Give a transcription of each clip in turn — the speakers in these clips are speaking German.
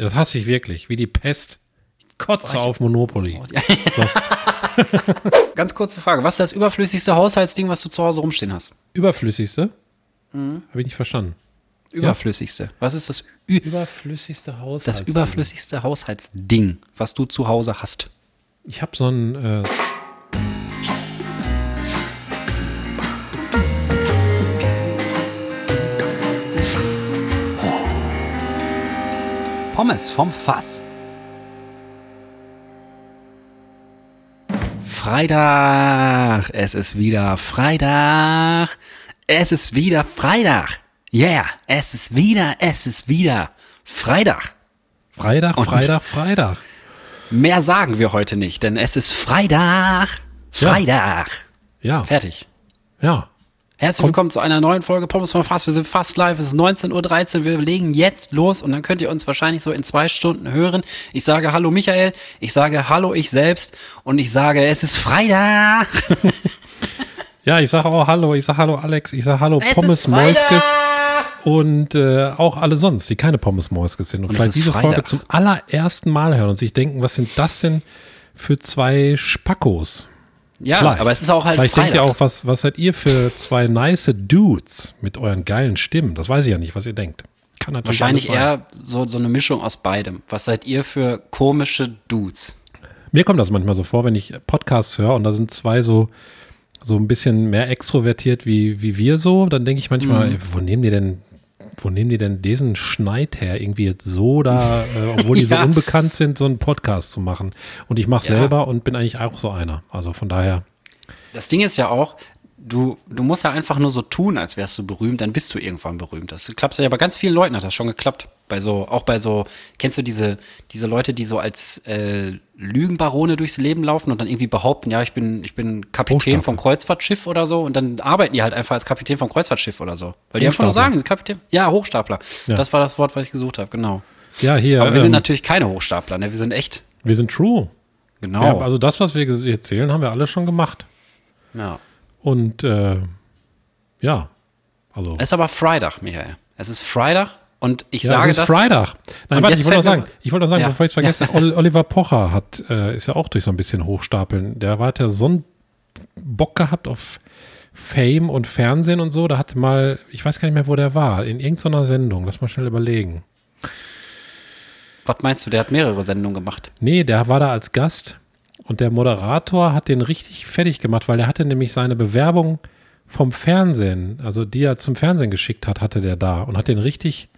Das hasse ich wirklich, wie die Pest. Kotze auf Monopoly. So. Ganz kurze Frage. Was ist das überflüssigste Haushaltsding, was du zu Hause rumstehen hast? Überflüssigste? Mhm. Habe ich nicht verstanden. Überflüssigste. Was ist das, Ü Überflüssigste das Haushaltsding. überflüssigste Haushaltsding, was du zu Hause hast? Ich habe so ein, äh, Pommes vom Fass. Freitag. Es ist wieder Freitag. Es ist wieder Freitag. Yeah, es ist wieder, es ist wieder Freitag. Freitag, Und- Freitag, Freitag. Mehr sagen wir heute nicht, denn es ist Freitag. Ja. Freitag. Ja, Fertig. ja. Herzlich willkommen zu einer neuen Folge Pommes vom Fass. Wir sind fast live. Es ist 19.13 Uhr. Wir legen jetzt los und dann könnt ihr uns wahrscheinlich so in zwei Stunden hören. Ich sage Hallo Michael, ich sage Hallo ich selbst und ich sage, es ist Freitag. Ja, ich sage auch Hallo, ich sage Hallo Alex, ich sage Hallo Es Pommes. Moiskes und äh, auch alle sonst, die keine Pommes Moiskes sind und, Und vielleicht diese Freitag. Folge zum allerersten Mal hören und sich denken, was sind das denn für zwei Spackos? Ja, Vielleicht. aber es ist auch halt Vielleicht Freitag. denkt ihr auch, was, was seid ihr für zwei nice Dudes mit euren geilen Stimmen? Das weiß ich ja nicht, was ihr denkt. Kann natürlich Wahrscheinlich eher so, so eine Mischung aus beidem. Was seid ihr für komische Dudes? Mir kommt das manchmal so vor, wenn ich Podcasts höre und da sind zwei so, so ein bisschen mehr extrovertiert wie, wie wir so, dann denke ich manchmal, Mhm. ey, wo nehmen die denn, wo nehmen die denn diesen Schneid her, irgendwie jetzt so da, äh, obwohl die Ja. so unbekannt sind, so einen Podcast zu machen. Und ich mache Ja. selber und bin eigentlich auch so einer. Also von daher, Das Ding ist ja auch, du, du musst ja einfach nur so tun, als wärst du berühmt, dann bist du irgendwann berühmt. Das klappt ja bei ganz vielen Leuten hat das schon geklappt. Bei so, auch bei so, kennst du diese, diese Leute, die so als äh, Lügenbarone durchs Leben laufen und dann irgendwie behaupten, ja, ich bin, ich bin Kapitän vom Kreuzfahrtschiff oder so und dann arbeiten die halt einfach als Kapitän vom Kreuzfahrtschiff oder so. Weil die einfach nur sagen, sie sind Kapitän. Ja, Hochstapler. Ja. Das war das Wort, was ich gesucht habe, genau. ja, hier, Aber wir sind ähm, natürlich keine Hochstapler, ne? Wir sind echt, wir sind true. genau. Ja, also das, was wir erzählen, haben wir alles schon gemacht. ja. Und äh, ja, also. Es ist aber Freitag, Michael. Es ist Freitag und ich Ja, sage es ist das. Freitag. Nein, warte, ich wollte noch sagen, ich wollte noch sagen, Ja. bevor ich es vergesse, Ol- Oliver Pocher hat, äh, ist ja auch durch so ein bisschen Hochstapeln. Der war, hat ja so einen Bock gehabt auf Fame und Fernsehen und so. Da hat mal, ich weiß gar nicht mehr, wo der war, in irgendeiner Sendung. Lass mal schnell überlegen. Was meinst du, der hat mehrere Sendungen gemacht? Nee, der war da als Gast und der Moderator hat den richtig fertig gemacht, weil der hatte nämlich seine Bewerbung vom Fernsehen, also die er zum Fernsehen geschickt hat, hatte der da und hat den richtig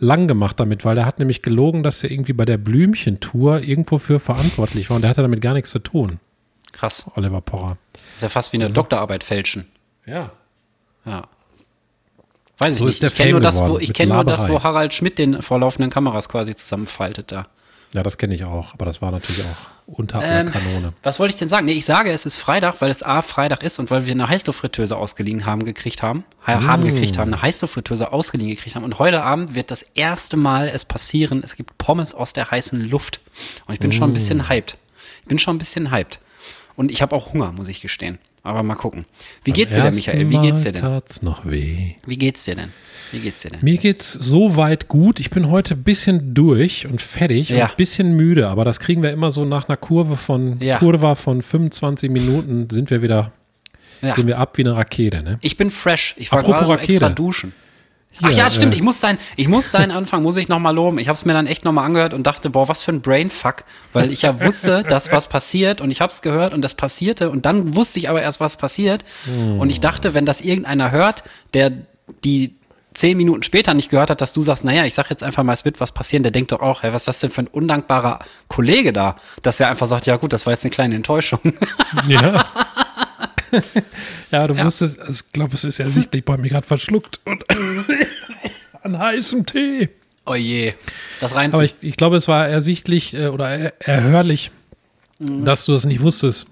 lang gemacht damit, weil der hat nämlich gelogen, dass er irgendwie bei der Blümchentour irgendwo für verantwortlich war und der hatte damit gar nichts zu tun, Krass. Oliver Pocher. Ist ja fast wie Also eine Doktorarbeit fälschen. Ja. Ja. Weiß ich So nicht. ist der ich kenne nur, das, wo, ich kenn nur das, wo Harald Schmidt den vor laufenden Kameras quasi zusammenfaltet da. Ja, das kenne ich auch, aber das war natürlich auch unter Ähm, aller Kanone. Was wollte ich denn sagen? Nee, ich sage, es ist Freitag, weil es A, Freitag ist und weil wir eine Heißluftfritteuse ausgeliehen haben, gekriegt haben. Ha Haben gekriegt haben, eine Heißluftfritteuse ausgeliehen gekriegt haben. Und heute Abend wird das erste Mal es passieren, es gibt Pommes aus der heißen Luft. Und ich bin schon ein bisschen hyped. Ich bin schon ein bisschen hyped. Und ich habe auch Hunger, muss ich gestehen. Aber mal gucken. Wie geht's dir denn, Michael? Wie geht's dir denn? Tat's noch weh. Wie geht's dir denn? Wie geht's dir denn? Mir geht's so weit gut. Ich bin heute ein bisschen durch und fertig Ja. und ein bisschen müde, aber das kriegen wir immer so nach einer Kurve von Ja. Kurve von 25 Minuten sind wir wieder, Ja. gehen wir ab wie eine Rakete, ne? Ich bin fresh. Ich war Apropos gerade noch extra Rakete. duschen. Hier, Ach ja, stimmt. äh, Ich muss deinen, ich muss deinen Anfang, muss ich nochmal loben. Ich habe es mir dann echt nochmal angehört und dachte, boah, was für ein Brainfuck. Weil ich ja wusste, dass was passiert und ich habe es gehört und das passierte und dann wusste ich aber erst, was passiert. Und ich dachte, wenn das irgendeiner hört, der die zehn Minuten später nicht gehört hat, dass du sagst, naja, ich sag jetzt einfach mal, es wird was passieren, der denkt doch auch, hey, was ist das denn für ein undankbarer Kollege da? Dass er einfach sagt, ja gut, das war jetzt eine kleine Enttäuschung. Ja. ja, du wusstest, ich glaube, es ist ersichtlich bei mir gerade verschluckt und an heißem Tee. oh je, das reimt Aber ich, ich glaube, es war ersichtlich äh, oder er, erhörlich, dass du das nicht wusstest.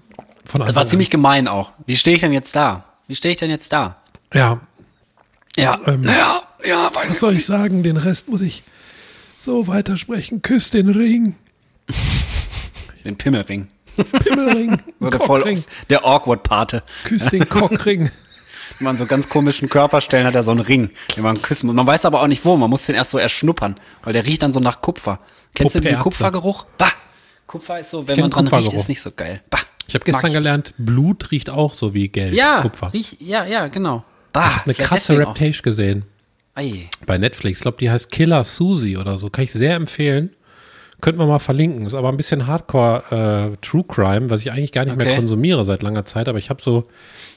Von Das war an. ziemlich gemein auch. Wie stehe ich denn jetzt da? Wie stehe ich denn jetzt da? Ja, Ja. Ähm, ja, ja, weiß was soll ich sagen? Den Rest muss ich so weitersprechen. Küss den Ring. Den Pimmelring. Pimmelring, So der, voll, der Awkward-Pate. küss den Cockring. Immer an so ganz komischen Körperstellen hat er so einen Ring, den man küssen muss. Man weiß aber auch nicht wo, man muss den erst so erschnuppern, weil der riecht dann so nach Kupfer. Kennst du diesen. Kupfergeruch? Bah! Kupfer ist so, wenn man dran riecht, ist nicht so geil. Bah! Ich habe gestern Mag gelernt, Blut riecht auch so wie Geld. Ja, Kupfer. riech, ja, ja, genau. Bah! Eine vielleicht krasse deswegen auch. Reputation gesehen Ei. bei Netflix. Ich glaube, die heißt Killer Susie oder so. Kann ich sehr empfehlen. Könnten wir mal verlinken. Ist aber ein bisschen Hardcore äh, True Crime, was ich eigentlich gar nicht mehr Okay. konsumiere seit langer Zeit. Aber ich habe so,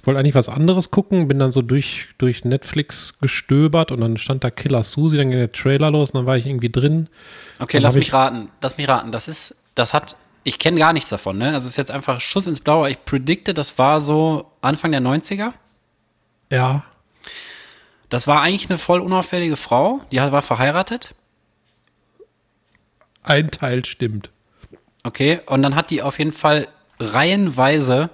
wollte eigentlich was anderes gucken, bin dann so durch, durch Netflix gestöbert und dann stand da Killer Susie, dann ging der Trailer los und dann war ich irgendwie drin. Okay, Dann lass mich ich- raten. Lass mich raten. Das ist, das hat, ich kenne gar nichts davon, ne? Also es ist jetzt einfach Schuss ins Blaue. Ich predikte, das war so Anfang der 90er. Ja, Das war eigentlich eine voll unauffällige Frau, die war verheiratet. Ein Teil stimmt. Okay, und dann hat die auf jeden Fall reihenweise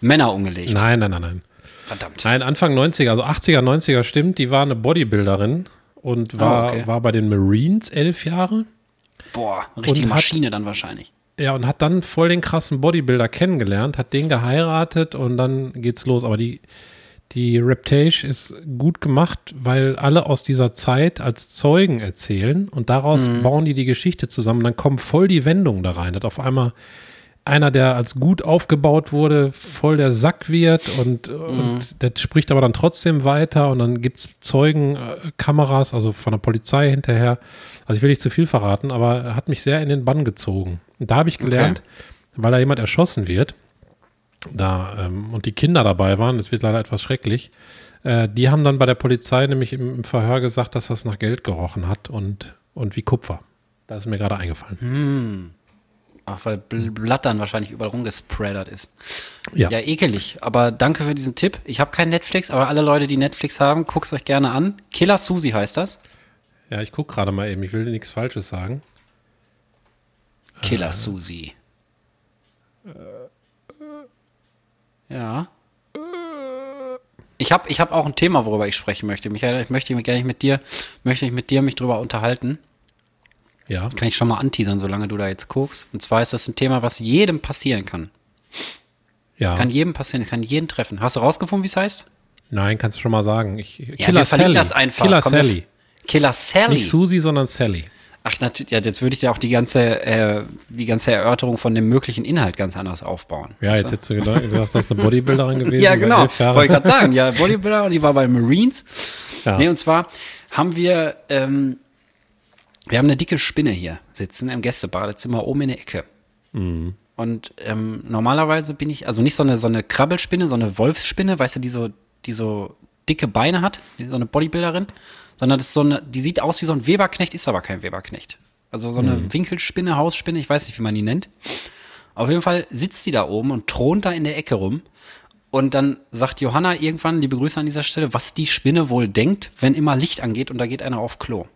Männer umgelegt. Nein, nein, nein, nein. Verdammt. Nein, Anfang 90er, also 80er, 90er stimmt. Die war eine Bodybuilderin und war, Ah, okay. war bei den Marines elf Jahre. Boah, richtige Und hat- Maschine dann wahrscheinlich. Ja, und hat dann voll den krassen Bodybuilder kennengelernt, hat den geheiratet und dann geht's los. Aber die, die Reptage ist gut gemacht, weil alle aus dieser Zeit als Zeugen erzählen und daraus bauen die die Geschichte zusammen. Dann kommen voll die Wendungen da rein. Dass auf einmal einer, der als gut aufgebaut wurde, voll der Sack wird und, und der spricht aber dann trotzdem weiter und dann gibt's Zeugenkameras, also von der Polizei hinterher. Also ich will nicht zu viel verraten, aber er hat mich sehr in den Bann gezogen. Und da habe ich gelernt, weil da jemand erschossen wird, da ähm, und die Kinder dabei waren, das wird leider etwas schrecklich, äh, die haben dann bei der Polizei nämlich im, im Verhör gesagt, dass das nach Geld gerochen hat und, und wie Kupfer. Das ist mir gerade eingefallen. Ach, weil Bl- Blatt dann wahrscheinlich überall rumgespreadert ist. Ja. Ja, ekelig. Aber danke für diesen Tipp. Ich habe kein Netflix, aber alle Leute, die Netflix haben, guckt's euch gerne an. Killer Susie heißt das. Ja, ich gucke gerade mal eben, ich will dir nichts Falsches sagen. Killer Äh. Susie. Ja. Ich habe ich hab auch ein Thema, worüber ich sprechen möchte. Michael, ich möchte mich gerne mit dir, möchte ich mit dir mich drüber unterhalten. Ja, Kann ich schon mal anteasern, solange du da jetzt guckst. Und zwar ist das ein Thema, was jedem passieren kann. ja. Kann jedem passieren, kann jeden treffen. Hast du rausgefunden, wie es heißt? Nein, kannst du schon mal sagen. Ich, Ja, wir verlinken das einfach. Killer Komm, Sally. Killer Sally. Nicht Susi, sondern Sally. Ach, natürlich, ja, jetzt würde ich dir auch die ganze, äh, die ganze Erörterung von dem möglichen Inhalt ganz anders aufbauen. Ja, jetzt hättest du gedacht, gedacht, das ist eine Bodybuilderin gewesen. Ja, genau. Wollte ich gerade sagen. Ja, Bodybuilder und die war bei Marines. Ja. Nee, und zwar haben wir, ähm, wir haben eine dicke Spinne hier sitzen im Gästebad. Jetzt sind wir oben in der Ecke. Mhm. Und ähm, normalerweise bin ich, also nicht so eine, so eine Krabbelspinne, so eine Wolfsspinne, weißt du, die so, die so dicke Beine hat, so eine Bodybuilderin, sondern das ist so eine, die sieht aus wie so ein Weberknecht, ist aber kein Weberknecht. Also so eine Winkelspinne, Hausspinne, ich weiß nicht, wie man die nennt. Auf jeden Fall sitzt die da oben und thront da in der Ecke rum. Und dann sagt Johanna irgendwann, liebe Grüße an dieser Stelle, was die Spinne wohl denkt, wenn immer Licht angeht und da geht einer auf Klo.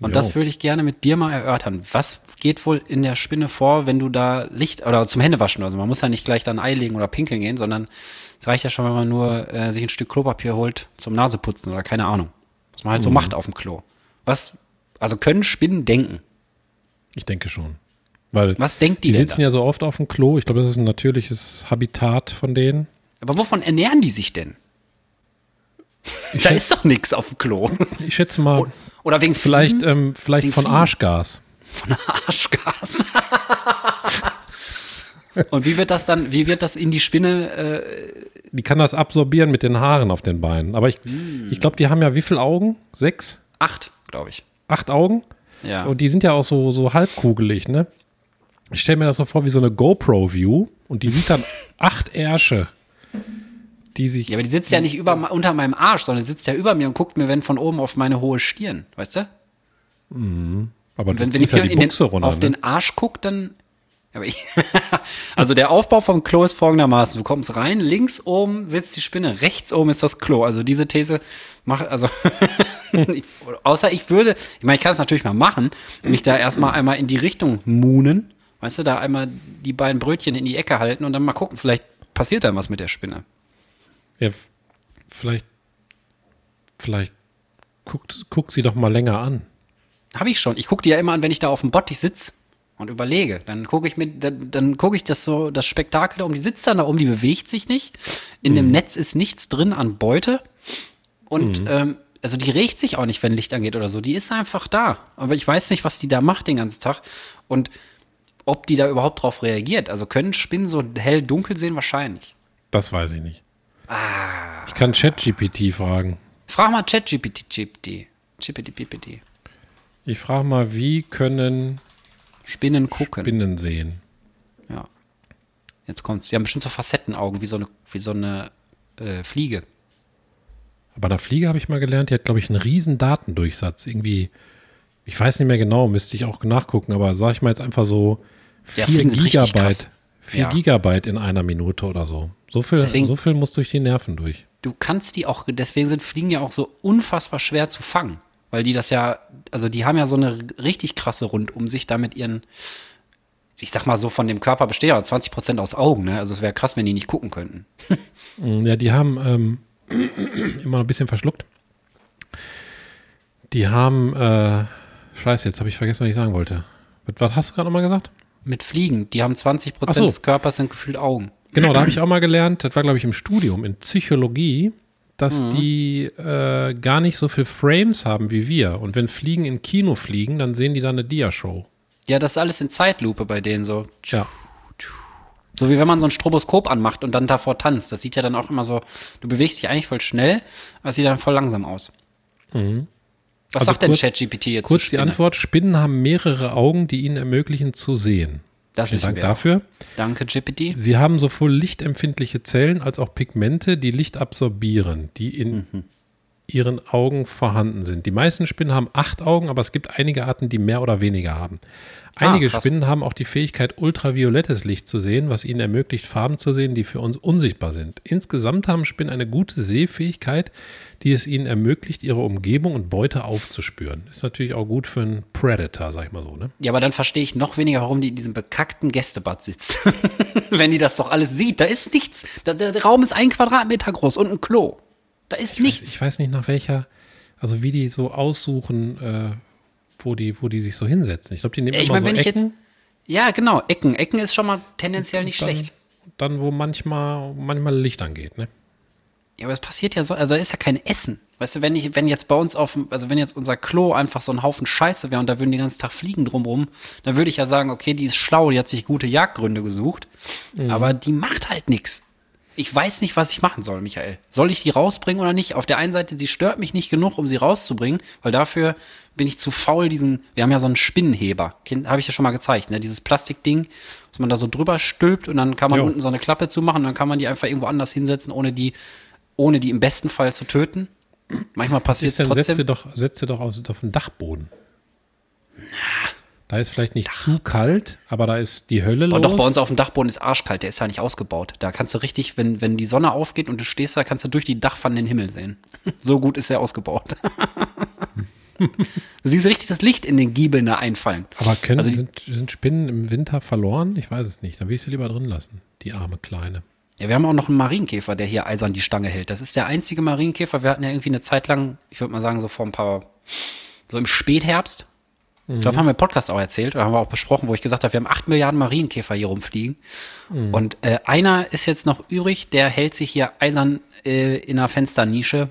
Und Jo. das würde ich gerne mit dir mal erörtern. Was geht wohl in der Spinne vor, wenn du da Licht oder zum Händewaschen, also man muss ja nicht gleich dann Ei legen oder pinkeln gehen, sondern es reicht ja schon, wenn man nur äh, sich ein Stück Klopapier holt zum Naseputzen oder keine Ahnung. Was man halt so macht auf dem Klo. Was, also können Spinnen denken? Ich denke schon. Weil Was denkt die, die sitzen da? ja so oft auf dem Klo. Ich glaube, das ist ein natürliches Habitat von denen. Aber wovon ernähren die sich denn? Ich, Da ist doch nichts auf dem Klo. ich schätze mal, Oder wegen vielleicht, ähm, vielleicht Wegen von Fliegen. Arschgas. von Arschgas. Und wie wird das dann, wie wird das in die Spinne? Äh, Die kann das absorbieren mit den Haaren auf den Beinen. Aber ich, Hm. ich glaube, die haben ja wie viele Augen? Sechs? acht, glaube ich. Acht Augen? Ja. Und die sind ja auch so, so halbkugelig, ne? Ich stelle mir das so vor wie so eine GoPro-View und die sieht dann acht Ärsche, die sich. ja, aber die sitzt ja nicht über, unter meinem Arsch, sondern die sitzt ja über mir und guckt mir, wenn von oben auf meine hohe Stirn, weißt du? aber du Wenn, wenn ich ziehst ja die in den, Buchse runter. auf ne? den Arsch guck, dann. Also der Aufbau vom Klo ist folgendermaßen: Du kommst rein, links oben sitzt die Spinne, rechts oben ist das Klo. Also diese These macht, also außer ich würde, ich meine, ich kann es natürlich mal machen, mich da erstmal einmal in die Richtung moonen, weißt du, da einmal die beiden Brötchen in die Ecke halten und dann mal gucken, vielleicht passiert dann was mit der Spinne. Ja, vielleicht, vielleicht guckt, guck sie doch mal länger an. Habe ich schon. Ich gucke die ja immer an, wenn ich da auf dem Bottich sitz und überlege. Dann gucke ich mir, dann, dann gucke ich das so, das Spektakel da um, die sitzt dann da um, die bewegt sich nicht. In dem Netz ist nichts drin an Beute. Und ähm, also die regt sich auch nicht, wenn Licht angeht oder so. Die ist einfach da. Aber ich weiß nicht, was die da macht den ganzen Tag. Und ob die da überhaupt drauf reagiert. Also können Spinnen so hell dunkel sehen? Wahrscheinlich. Das weiß ich nicht. Ah. Ich kann ChatGPT fragen. Frag mal ChatGPT, GPT. GPT, GPT. Ich frage mal, wie können Spinnen gucken. Spinnen sehen? Ja. Jetzt kommt's. Die haben bestimmt so Facettenaugen, wie so eine, wie so eine äh, Fliege. Bei einer Fliege habe ich mal gelernt, die hat, glaube ich, einen riesen Datendurchsatz. Irgendwie, ich weiß nicht mehr genau, müsste ich auch nachgucken, aber sage ich mal jetzt einfach so Ja, 4 Fliegen sind richtig Gigabyte. krass. 4 Ja. Gigabyte in einer Minute oder so. So viel, Deswegen- so viel muss durch die Nerven durch. Du kannst die auch, deswegen sind Fliegen ja auch so unfassbar schwer zu fangen. Weil die das ja, also die haben ja so eine richtig krasse Rundumsicht da mit ihren, ich sag mal so, von dem Körper besteht ja 20 Prozent aus Augen, ne? Also es wäre krass, wenn die nicht gucken könnten. Ja, die haben ähm, immer noch ein bisschen verschluckt. Die haben, äh, scheiße, jetzt habe ich vergessen, was ich sagen wollte. Was, was hast du gerade nochmal gesagt? Mit Fliegen, die haben 20 Ach Prozent so. des Körpers sind gefühlt Augen. Genau, da habe ich auch mal gelernt, das war, glaube ich, im Studium, in Psychologie, dass Mhm. die äh, gar nicht so viel Frames haben wie wir. Und wenn Fliegen in Kino fliegen, dann sehen die da eine Dia-Show. Ja, das ist alles in Zeitlupe bei denen so. Ja. So wie wenn man so ein Stroboskop anmacht und dann davor tanzt. Das sieht ja dann auch immer so, du bewegst dich eigentlich voll schnell, aber es sieht dann voll langsam aus. Was Also sagt denn kurz- ChatGPT jetzt Kurz die? Antwort: Spinnen haben mehrere Augen, die ihnen ermöglichen zu sehen. Das Vielen Dank wir. dafür. Danke, GPT. Sie haben sowohl lichtempfindliche Zellen als auch Pigmente, die Licht absorbieren, die in Mhm. Ihren Augen vorhanden sind. Die meisten Spinnen haben acht Augen, aber es gibt einige Arten, die mehr oder weniger haben. Einige Ah. Spinnen haben auch die Fähigkeit, ultraviolettes Licht zu sehen, was ihnen ermöglicht, Farben zu sehen, die für uns unsichtbar sind. Insgesamt haben Spinnen eine gute Sehfähigkeit, die es ihnen ermöglicht, ihre Umgebung und Beute aufzuspüren. Ist natürlich auch gut für einen Predator, sag ich mal so, ne? Ja, aber dann verstehe ich noch weniger, warum die in diesem bekackten Gästebad sitzt. Wenn die das doch alles sieht. Da ist nichts. Der, der Raum ist ein Quadratmeter groß und ein Klo. Da ist nichts. Ich weiß nicht nach welcher, also wie die so aussuchen, äh, wo die, wo die sich so hinsetzen. Ich glaube, die nehmen Ja, ich immer mein, so wenn ich jetzt- Ecken, ja, genau. Ecken. Ecken ist schon mal tendenziell nicht dann, schlecht. dann wo manchmal, manchmal Licht angeht, ne? Ja, aber es passiert ja so, also da ist ja kein Essen. Weißt du, wenn ich, wenn jetzt bei uns auf, dem- also wenn jetzt unser Klo einfach so ein Haufen Scheiße wäre und da würden die ganzen Tag Fliegen drumrum, dann würde ich ja sagen, okay, die ist schlau, die hat sich gute Jagdgründe gesucht, aber die macht halt nichts. Ich weiß nicht, was ich machen soll, Michael. Soll ich die rausbringen oder nicht? Auf der einen Seite, sie stört mich nicht genug, um sie rauszubringen, weil dafür bin ich zu faul, diesen, wir haben ja so einen Spinnenheber, habe ich ja schon mal gezeigt, ne? Dieses Plastikding, was man da so drüber stülpt und dann kann man Jo. unten so eine Klappe zumachen und dann kann man die einfach irgendwo anders hinsetzen, ohne die, ohne die im besten Fall zu töten. Manchmal passiert es dann setze trotzdem. doch, setze doch auf, auf den Dachboden. Da ist vielleicht nicht zu kalt, aber da ist die Hölle Aber los. doch, bei uns auf dem Dachboden ist arschkalt, der ist ja nicht ausgebaut. Da kannst du richtig, wenn, wenn die Sonne aufgeht und du stehst da, kannst du durch die Dachpfanne den Himmel sehen. So gut ist er ausgebaut. du siehst richtig das Licht in den Giebeln da einfallen. aber können, Also die- sind, sind Spinnen im Winter verloren? Ich weiß es nicht. Dann will ich sie lieber drin lassen. Die arme Kleine. Ja, wir haben auch noch einen Marienkäfer, der hier eisern die Stange hält. Das ist der einzige Marienkäfer. Wir hatten ja irgendwie eine Zeit lang, ich würde mal sagen, so vor ein paar, so im Spätherbst. Ich glaube, haben wir im Podcast auch erzählt oder haben wir auch besprochen, wo ich gesagt habe, wir haben acht Milliarden Marienkäfer hier rumfliegen. Und äh, einer ist jetzt noch übrig, der hält sich hier eisern äh, in einer Fensternische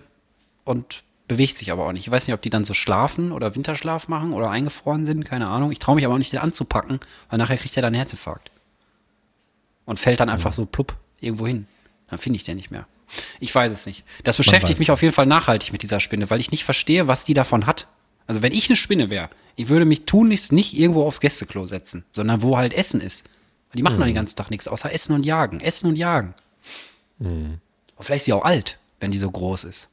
und bewegt sich aber auch nicht. Ich weiß nicht, ob die dann so schlafen oder Winterschlaf machen oder eingefroren sind, keine Ahnung. Ich traue mich aber auch nicht, den anzupacken, weil nachher kriegt er dann einen Herzinfarkt. Und fällt dann einfach so plupp irgendwo hin. Dann finde ich den nicht mehr. Ich weiß es nicht. Das beschäftigt mich auf jeden Fall nachhaltig mit dieser Spinne, weil ich nicht verstehe, was die davon hat. Also wenn ich eine Spinne wäre, ich würde mich tunlichst nicht irgendwo aufs Gästeklo setzen, sondern wo halt Essen ist. Weil die machen doch den ganzen Tag nichts, außer Essen und Jagen. Essen und Jagen. Aber vielleicht ist sie auch alt, wenn die so groß ist.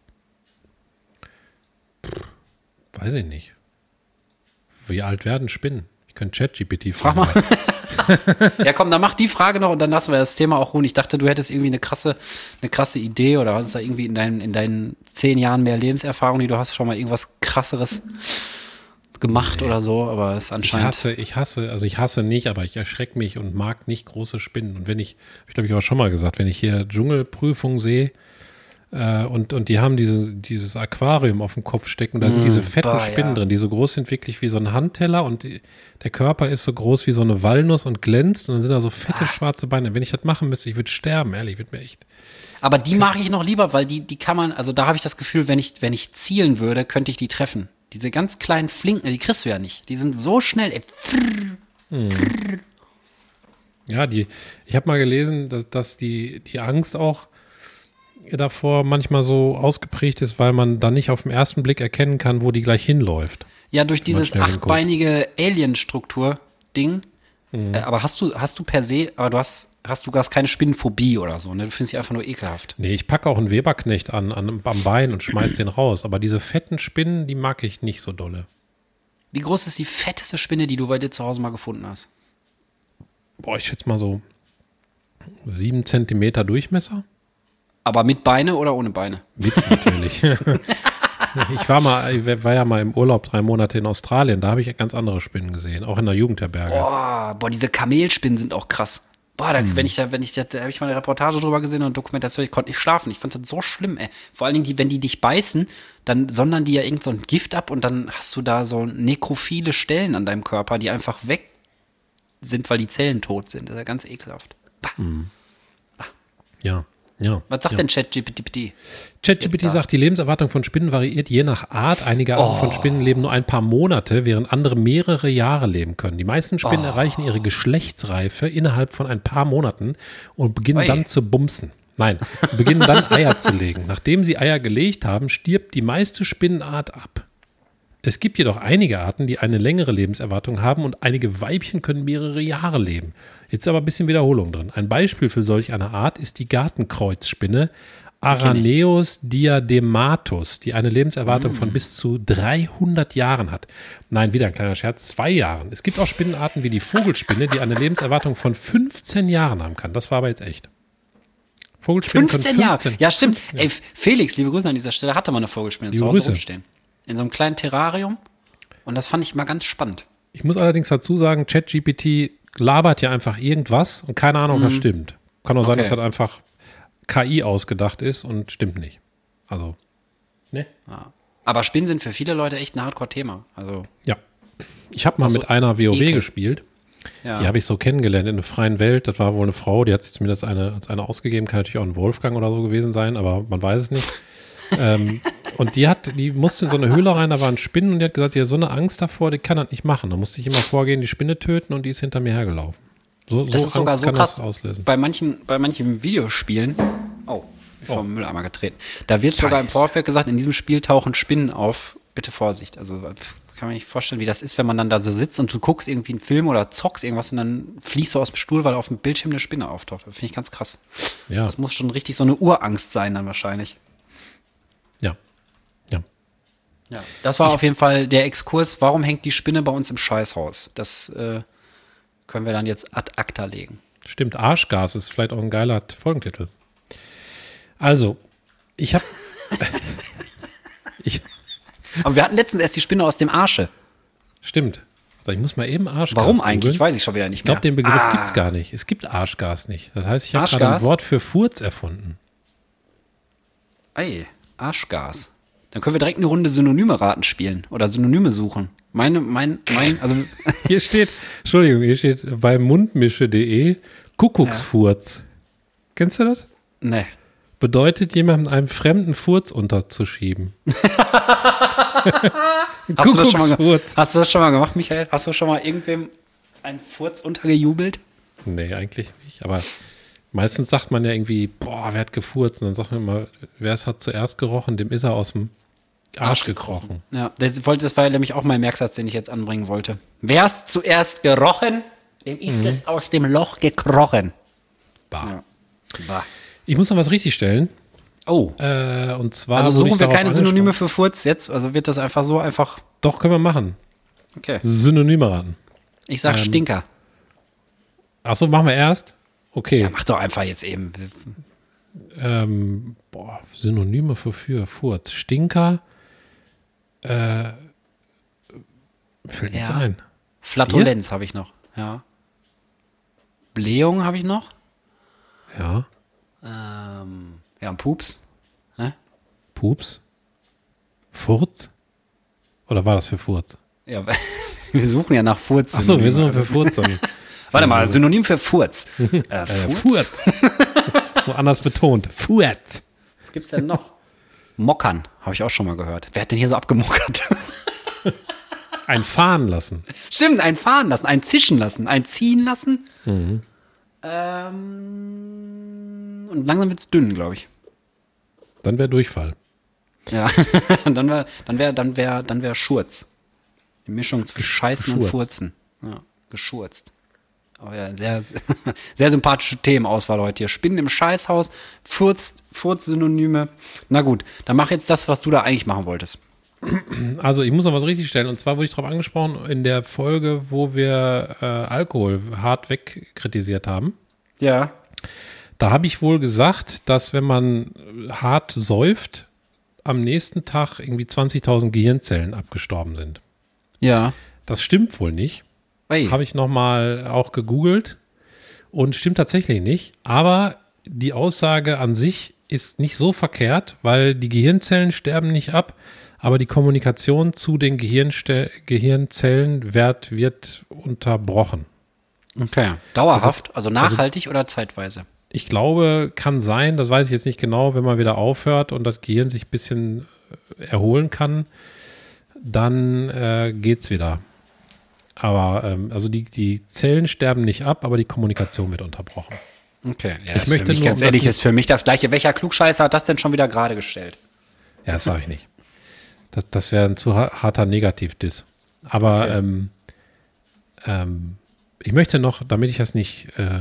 Weiß ich nicht. Wie alt werden Spinnen? Ich könnte ChatGPT Frag fragen. mal. Ja, komm, dann mach die Frage noch und dann lassen wir das Thema auch ruhen. Ich dachte, du hättest irgendwie eine krasse, eine krasse Idee oder hast da irgendwie in deinen, in deinen zehn Jahren mehr Lebenserfahrung, die du hast, schon mal irgendwas krasseres gemacht oder so, aber es ist Ich anscheinend. hasse, ich hasse, also ich hasse nicht, aber ich erschrecke mich und mag nicht große Spinnen. Und wenn ich, ich glaube ich auch schon mal gesagt, wenn ich hier Dschungelprüfung sehe, Äh, und, und die haben diese, dieses Aquarium auf dem Kopf stecken. Da sind Mm, diese fetten boah, Spinnen ja. drin, die so groß sind, wirklich wie so ein Handteller. Und die, der Körper ist so groß wie so eine Walnuss und glänzt. Und dann sind da so Ah. fette schwarze Beine. Wenn ich das machen müsste, ich würde sterben, ehrlich. Ich würde mir echt. Aber die mache ich noch lieber, weil die, die kann man, also da habe ich das Gefühl, wenn ich, wenn ich zielen würde, könnte ich die treffen. Diese ganz kleinen Flinken, die kriegst du ja nicht. Die sind so schnell. Ey. Ja, die, ich habe mal gelesen, dass, dass die, die Angst auch davor manchmal so ausgeprägt ist, weil man dann nicht auf den ersten Blick erkennen kann, wo die gleich hinläuft. Ja, durch dieses achtbeinige Alien-Struktur-Ding. Mhm. Äh, aber hast du, hast du per se, aber du hast, hast du hast keine Spinnenphobie oder so, ne? Du findest sie einfach nur ekelhaft. Nee, ich packe auch einen Weberknecht an, an am Bein und schmeiß den raus. Aber diese fetten Spinnen, die mag ich nicht so dolle. Wie groß ist die fetteste Spinne, die du bei dir zu Hause mal gefunden hast? Boah, ich schätze mal so sieben Zentimeter Durchmesser. Aber mit Beine oder ohne Beine? Mit natürlich. ich war mal, ich war ja mal im Urlaub drei Monate in Australien. Da habe ich ganz andere Spinnen gesehen, auch in der Jugendherberge. Boah, boah, diese Kamelspinnen sind auch krass. Boah, da, wenn ich da, wenn ich da, da habe ich mal eine Reportage drüber gesehen und eine Dokumentation, ich konnte nicht schlafen. Ich fand das so schlimm, ey. Vor allen Dingen, die, wenn die dich beißen, dann sondern die ja irgend so ein Gift ab und dann hast du da so nekrophile Stellen an deinem Körper, die einfach weg sind, weil die Zellen tot sind. Das ist ja ganz ekelhaft. Bah. Ja, ja. Was sagt ja. denn ChatGPT? ChatGPT sagt, die Lebenserwartung von Spinnen variiert je nach Art. Einige Arten Oh. von Spinnen leben nur ein paar Monate, während andere mehrere Jahre leben können. Die meisten Spinnen Oh. erreichen ihre Geschlechtsreife innerhalb von ein paar Monaten und beginnen Ui. dann zu bumsen. Nein, beginnen dann Eier zu legen. Nachdem sie Eier gelegt haben, stirbt die meiste Spinnenart ab. Es gibt jedoch einige Arten, die eine längere Lebenserwartung haben und einige Weibchen können mehrere Jahre leben. Jetzt aber ein bisschen Wiederholung drin. Ein Beispiel für solch eine Art ist die Gartenkreuzspinne Araneus diadematus, die eine Lebenserwartung von bis zu 300 Jahren hat. Nein, wieder ein kleiner Scherz, zwei Jahren. Es gibt auch Spinnenarten wie die Vogelspinne, die eine Lebenserwartung von 15 Jahren haben kann. Das war aber jetzt echt. Vogelspinnen 15 können Jahre. 15 Ja, stimmt. Ey, Felix, liebe Grüße an dieser Stelle, hatte mal eine Vogelspinne Liebe zu Hause Grüße. rumstehen. In so einem kleinen Terrarium. Und das fand ich mal ganz spannend. Ich muss allerdings dazu sagen, ChatGPT labert ja einfach irgendwas und keine Ahnung, ob das stimmt. Kann auch sein, Mhm. Okay. dass das einfach KI ausgedacht ist und stimmt nicht. Also, ne? Ja. Aber Spinnen sind für viele Leute echt ein Hardcore-Thema. Also, Ja. Ich habe mal Also, mit einer WoW Ekel. gespielt. ja. Die habe ich so kennengelernt in der freien Welt. Das war wohl eine Frau, die hat sich zumindest eine, als eine ausgegeben. Kann natürlich auch ein Wolfgang oder so gewesen sein, aber man weiß es nicht. Ähm, und die hat, die musste in so eine Höhle rein, da waren Spinnen und die hat gesagt, sie hat so eine Angst davor, die kann das nicht machen. Da musste ich immer vorgehen, die Spinne töten und die ist hinter mir hergelaufen. So, das so ist sogar so kann krass. das auslösen. Bei manchen, bei manchen Videospielen. Oh, ich vom Mülleimer getreten. Da wird sogar im Vorfeld gesagt, in diesem Spiel tauchen Spinnen auf. Bitte Vorsicht. Also kann man nicht vorstellen, wie das ist, wenn man dann da so sitzt und du guckst irgendwie einen Film oder zockst irgendwas und dann fließt du aus dem Stuhl, weil auf dem Bildschirm eine Spinne auftaucht. Das finde ich ganz krass. Ja, Das muss schon richtig so eine Urangst sein dann wahrscheinlich. Ja. Das war auf jeden Fall der Exkurs. Warum hängt die Spinne bei uns im Scheißhaus? Das äh, können wir dann jetzt ad acta legen. Stimmt, Arschgas ist vielleicht auch ein geiler Folgentitel. Also, ich habe. ich, Aber wir hatten letztens erst die Spinne aus dem Arsche. stimmt. Ich muss mal eben Arschgas. Warum googeln. eigentlich? Weiß ich schon wieder nicht Ich glaube, den Begriff Ah. gibt's gar nicht. Es gibt Arschgas nicht. Das heißt, ich habe gerade ein Wort für Furz erfunden. Ey, Arschgas. Dann können wir direkt eine Runde Synonyme raten spielen oder Synonyme suchen. Meine, mein, mein, also Hier steht, Entschuldigung, hier steht bei mundmische.de Kuckucksfurz. Kennst du das? ne. Bedeutet, jemandem einen fremden Furz unterzuschieben. Hast du, das schon mal, ge- Kuckucksfurz. hast du das schon mal gemacht, Michael? Hast du schon mal irgendwem einen Furz untergejubelt? Nee, eigentlich nicht. Aber meistens sagt man ja irgendwie, boah, wer hat gefurzt? Und dann sagt man immer, wer es hat zuerst gerochen, dem ist er aus dem Arsch, gekrochen. Ja, das, wollte, das war ja nämlich auch mein Merksatz, den ich jetzt anbringen wollte. Wer es zuerst gerochen, dem ist Mhm. es aus dem Loch gekrochen. Bah. Ja. Bah. Ich muss noch was richtigstellen. Oh. Äh, und zwar Also suchen wir keine Synonyme für Furz jetzt? Also wird das einfach so einfach. Doch, können wir machen. Okay. Synonyme raten. Ich sag Ähm, Stinker. Achso, machen wir erst. Okay. Ja, mach doch einfach jetzt eben. Ähm, boah, Synonyme für, für Furz. Stinker. Äh, fällt nichts Ja. ein. Flatulenz habe ich noch. Ja. Blähung habe ich noch. Ja. Ähm, ja, und Pups. Ne? Pups? Furz? Oder war das für Furz? Ja, wir suchen ja nach Furz. Ach so, wir suchen für Furz. Warte mal, Synonym für Furz. Äh, Äh, Furz? Furz. Woanders betont. Furz. Was gibt's denn noch? Mockern, habe ich auch schon mal gehört. Wer hat denn hier so abgemockert? Ein Fahren lassen. Stimmt, ein fahren lassen, ein zischen lassen, ein ziehen lassen. Mhm. Ähm, und langsam wird's dünn, glaube ich. Dann wäre Durchfall. Ja, und dann wäre dann wär, dann wär, dann wär Schurz. Die Mischung zwischen Scheißen und geschurzt. Furzen. Ja, geschurzt. Aber ja, sehr, sehr sympathische Themenauswahl heute hier. Spinnen im Scheißhaus, Furz, Furz-Synonyme. Na gut, dann mach jetzt das, was du da eigentlich machen wolltest. Also ich muss noch was richtig stellen. Und zwar wurde ich darauf angesprochen in der Folge, wo wir äh, Alkohol hart wegkritisiert haben. Ja. Da habe ich wohl gesagt, dass wenn man hart säuft, am nächsten Tag irgendwie 20.000 Gehirnzellen abgestorben sind. Ja. Das stimmt wohl nicht. Habe ich nochmal auch gegoogelt und stimmt tatsächlich nicht. Aber die Aussage an sich ist nicht so verkehrt, weil die Gehirnzellen sterben nicht ab, aber die Kommunikation zu den Gehirnste Gehirnzellen wird, wird unterbrochen. Okay. Dauerhaft, also, nachhaltig oder zeitweise? Ich glaube, kann sein, das weiß ich jetzt nicht genau, wenn man wieder aufhört und das Gehirn sich ein bisschen erholen kann, dann äh, geht's wieder. Aber ähm, also die, die Zellen sterben nicht ab, aber die Kommunikation wird unterbrochen. Okay. Ja, Ich möchte mich nur, ganz um ehrlich, ist für mich das gleiche. Welcher Klugscheißer hat das denn schon wieder gerade gestellt? Ja, das sage ich nicht. Das, das wäre ein zu ha- harter Negativ-Diss. Aber ähm, ähm, ich möchte noch, damit ich das nicht äh,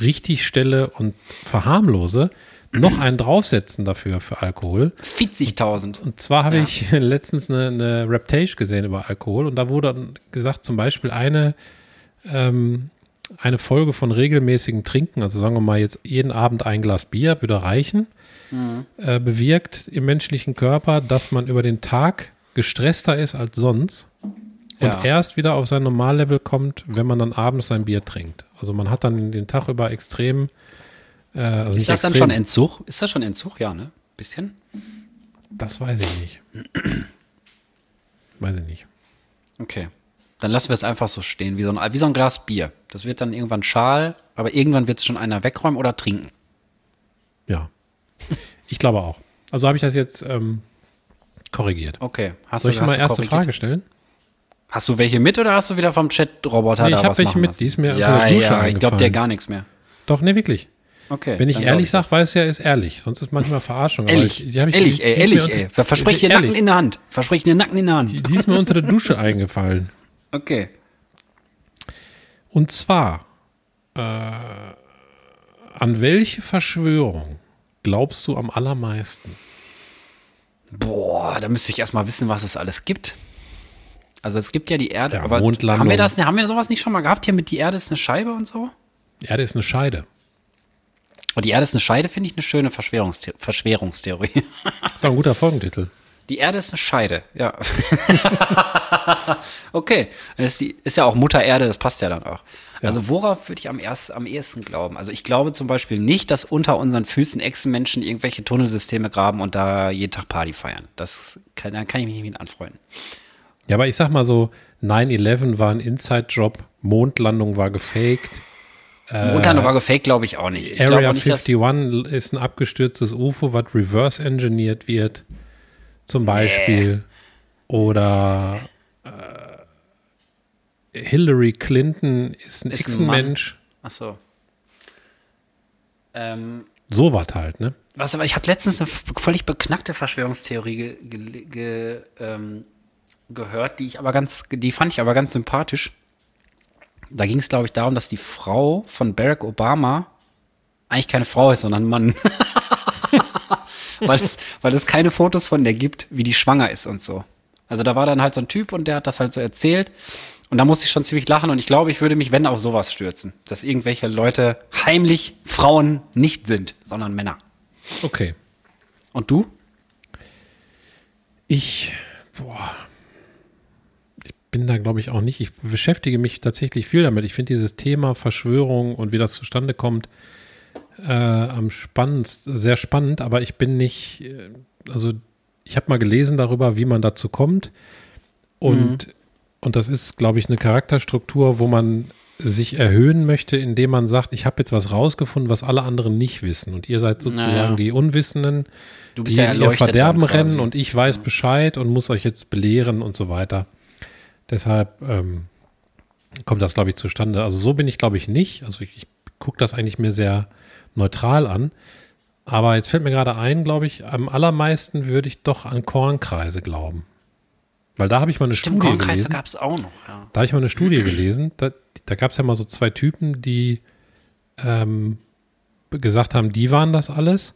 richtig stelle und verharmlose, noch einen draufsetzen dafür für Alkohol. 40.000. Und zwar habe Ja. ich letztens eine, eine Raptage gesehen über Alkohol und da wurde dann gesagt, zum Beispiel eine, ähm, eine Folge von regelmäßigem Trinken, also sagen wir mal jetzt jeden Abend ein Glas Bier, würde reichen, äh, bewirkt im menschlichen Körper, dass man über den Tag gestresster ist als sonst und Ja. erst wieder auf sein Normallevel kommt, wenn man dann abends sein Bier trinkt. Also man hat dann den Tag über extrem, äh, also Ist das dann extrem, schon Entzug? Ist das schon Entzug? Ja, ne? Bisschen? das weiß ich nicht. weiß ich nicht. Okay. Dann lassen wir es einfach so stehen, wie so, ein, wie so ein Glas Bier. Das wird dann irgendwann schal, aber irgendwann wird es schon einer wegräumen oder trinken. Ja. Ich glaube auch. Also habe ich das jetzt ähm, korrigiert. Okay. Hast Soll ich du, mal hast du erste korrigiert? Frage stellen? Hast du welche mit oder hast du wieder vom Chat-Roboter Nee, da ich hab was welche mit, lassen? die ist mir unter ja, der Dusche ja, ich glaube dir eingefallen. gar nichts mehr. Doch, nee, wirklich. Okay. Wenn ich ehrlich sage, weiß ja, ist ehrlich. Sonst ist manchmal Verarschung. Ehrlich, ich, die ich, ehrlich, die- ey, ehrlich, unter- ey. Versprich dir Nacken in der Hand. Versprich dir Nacken in der Hand. Die, die ist mir unter der Dusche eingefallen. Okay. Und zwar, äh, an welche Verschwörung glaubst du am allermeisten? Boah, da müsste ich erstmal wissen, was es alles gibt. Also es gibt ja die Erde, Ja, aber Mondlandung. haben wir das, haben wir sowas nicht schon mal gehabt hier mit die Erde ist eine Scheibe und so? Die Erde ist eine Scheide. Und die Erde ist eine Scheide, finde ich eine schöne Verschwörungstheo Verschwörungstheorie. Das ist auch ein guter Folgentitel. Die Erde ist eine Scheide, ja. okay, ist, die, ist ja auch Mutter Erde, das passt ja dann auch. Also worauf würde ich am, erst, am ehesten glauben? Also ich glaube zum Beispiel nicht, dass unter unseren Füßen Echsenmenschen irgendwelche Tunnelsysteme graben und da jeden Tag Party feiern. Das kann, da kann ich mich nicht mit anfreunden. Ja, aber ich sag mal so, 9-11 war ein Inside-Job, Mondlandung war gefaked, Mondlandung war gefaked, glaube ich auch nicht. Ich Area auch nicht, dass- 51 ist ein abgestürztes UFO, was reverse engineert wird, zum Beispiel. Oder äh, Hillary Clinton ist ein. Echsenmensch. Ach so. Ähm, So was halt, ne? was, aber ich habe letztens eine völlig beknackte Verschwörungstheorie ge, ge, ge, ähm, gehört, die ich aber ganz, die fand ich aber ganz sympathisch. Da ging es, glaube ich, darum, dass die Frau von Barack Obama eigentlich keine Frau ist, sondern ein Mann. weil, es, weil es keine Fotos von der gibt, wie die schwanger ist und so. Also da war dann halt so ein Typ und der hat das halt so erzählt. Und da musste ich schon ziemlich lachen und ich glaube, ich würde mich, wenn, auf sowas stürzen. Dass irgendwelche Leute heimlich Frauen nicht sind, sondern Männer. Okay. Und du? Ich, boah, bin da, glaube ich, auch nicht. Ich beschäftige mich tatsächlich viel damit. Ich finde dieses Thema Verschwörung und wie das zustande kommt, äh, am spannendsten, sehr spannend, aber ich bin nicht, äh, also ich habe mal gelesen darüber, wie man dazu kommt. Und, und das ist, glaube ich, eine Charakterstruktur, wo man sich erhöhen möchte, indem man sagt, ich habe jetzt was rausgefunden, was alle anderen nicht wissen. Und ihr seid sozusagen Naja. die Unwissenden, Du bist die ja ihr Verderben rennen und ich weiß Bescheid und muss euch jetzt belehren und so weiter. Deshalb ähm, kommt das, glaube ich, zustande. Also so bin ich, glaube ich, nicht. Also ich, ich gucke das eigentlich mir sehr neutral an. Aber jetzt fällt mir gerade ein, glaube ich, am allermeisten würde ich doch an Kornkreise glauben. Weil da habe ich mal eine Stimmt, Studie Kornkreise gelesen. gab es auch noch, ja. Da habe ich mal eine Studie gelesen. Da, da gab es ja mal so zwei Typen, die ähm, gesagt haben, die waren das alles.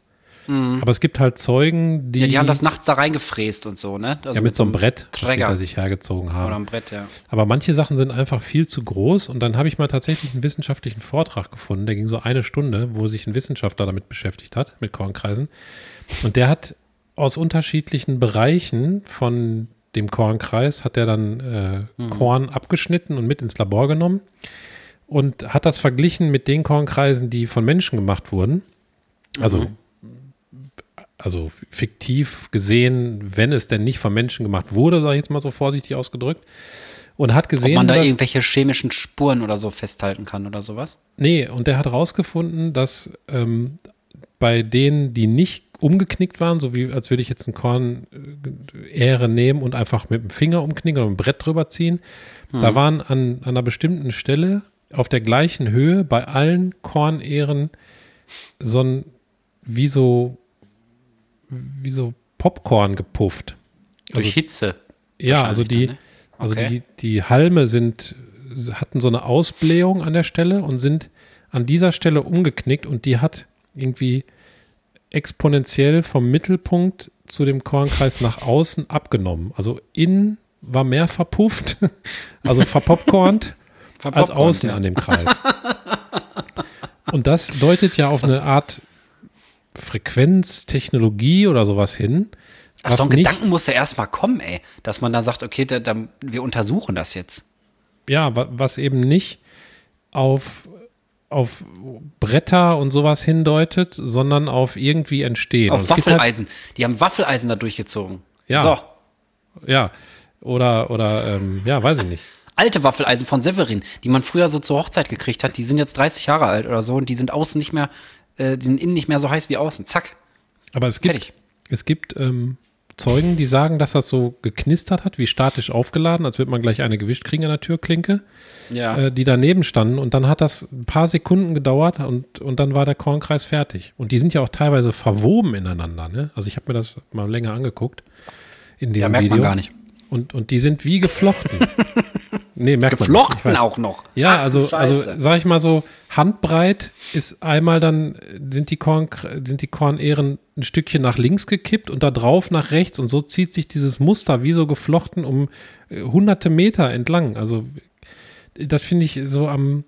Aber es gibt halt Zeugen, die, Mhm. Ja, die haben das nachts da reingefräst und so, ne? Also ja, mit so einem Brett, das sie Träger. hinter sich hergezogen haben. Oder am Brett, ja. Aber manche Sachen sind einfach viel zu groß und dann habe ich mal tatsächlich einen wissenschaftlichen Vortrag gefunden, der ging so eine Stunde, wo sich ein Wissenschaftler damit beschäftigt hat, mit Kornkreisen. Und der hat aus unterschiedlichen Bereichen von dem Kornkreis, hat er dann äh, Korn abgeschnitten und mit ins Labor genommen und hat das verglichen mit den Kornkreisen, die von Menschen gemacht wurden. Also also fiktiv gesehen, wenn es denn nicht von Menschen gemacht wurde, sage ich jetzt mal so vorsichtig ausgedrückt. Und hat Ob gesehen, man da dass, irgendwelche chemischen Spuren oder so festhalten kann oder sowas? nee, und der hat rausgefunden, dass ähm, bei denen, die nicht umgeknickt waren, so wie als würde ich jetzt ein Korn äh, Ähre nehmen und einfach mit dem Finger umknicken oder mit dem Brett drüber ziehen, da waren an, an einer bestimmten Stelle auf der gleichen Höhe bei allen Kornähren so ein, wie so, wie so Popcorn gepufft. Durch Also- Hitze. Ja, also die, dann, ne? also Okay. die, die Halme sind, hatten so eine Ausblähung an der Stelle und sind an dieser Stelle umgeknickt und die hat irgendwie exponentiell vom Mittelpunkt zu dem Kornkreis nach außen abgenommen. Also innen war mehr verpufft, also verpopcornt, als außen ja. an dem Kreis. Und das deutet ja auf eine Art Frequenz, Technologie oder sowas hin. Ach, so ein nicht, Gedanken muss ja erstmal kommen, ey. Dass man da sagt, okay, da, da, wir untersuchen das jetzt. ja, wa- was eben nicht auf, auf Bretter und sowas hindeutet, sondern auf irgendwie entstehen. Auf halt, Waffeleisen. Die haben Waffeleisen da durchgezogen. Ja. So. ja, oder, oder, ähm, ja, weiß ich nicht. Alte Waffeleisen von Severin, die man früher so zur Hochzeit gekriegt hat, die sind jetzt 30 Jahre alt oder so und die sind außen nicht mehr, äh, die sind innen nicht mehr so heiß wie außen. Zack. Aber es gibt, Fertig. es gibt ähm, Zeugen, die sagen, dass das so geknistert hat, wie statisch aufgeladen, als würde man gleich eine gewischt kriegen an der Türklinke, Ja. äh, die daneben standen. Und dann hat das ein paar Sekunden gedauert und, und dann war der Kornkreis fertig. Und die sind ja auch teilweise verwoben ineinander. Ne? Also ich habe mir das mal länger angeguckt in diesem ja, merkt Video. man gar nicht. Und, und die sind wie geflochten. nee, merkt man nicht. Geflochten auch noch. Ja, Ach, also, also Scheiße. sag ich mal so, handbreit ist einmal dann, sind die, Korn, sind die Kornähren ein Stückchen nach links gekippt und da drauf nach rechts und so zieht sich dieses Muster wie so geflochten um äh, hunderte Meter entlang. Also das finde ich so am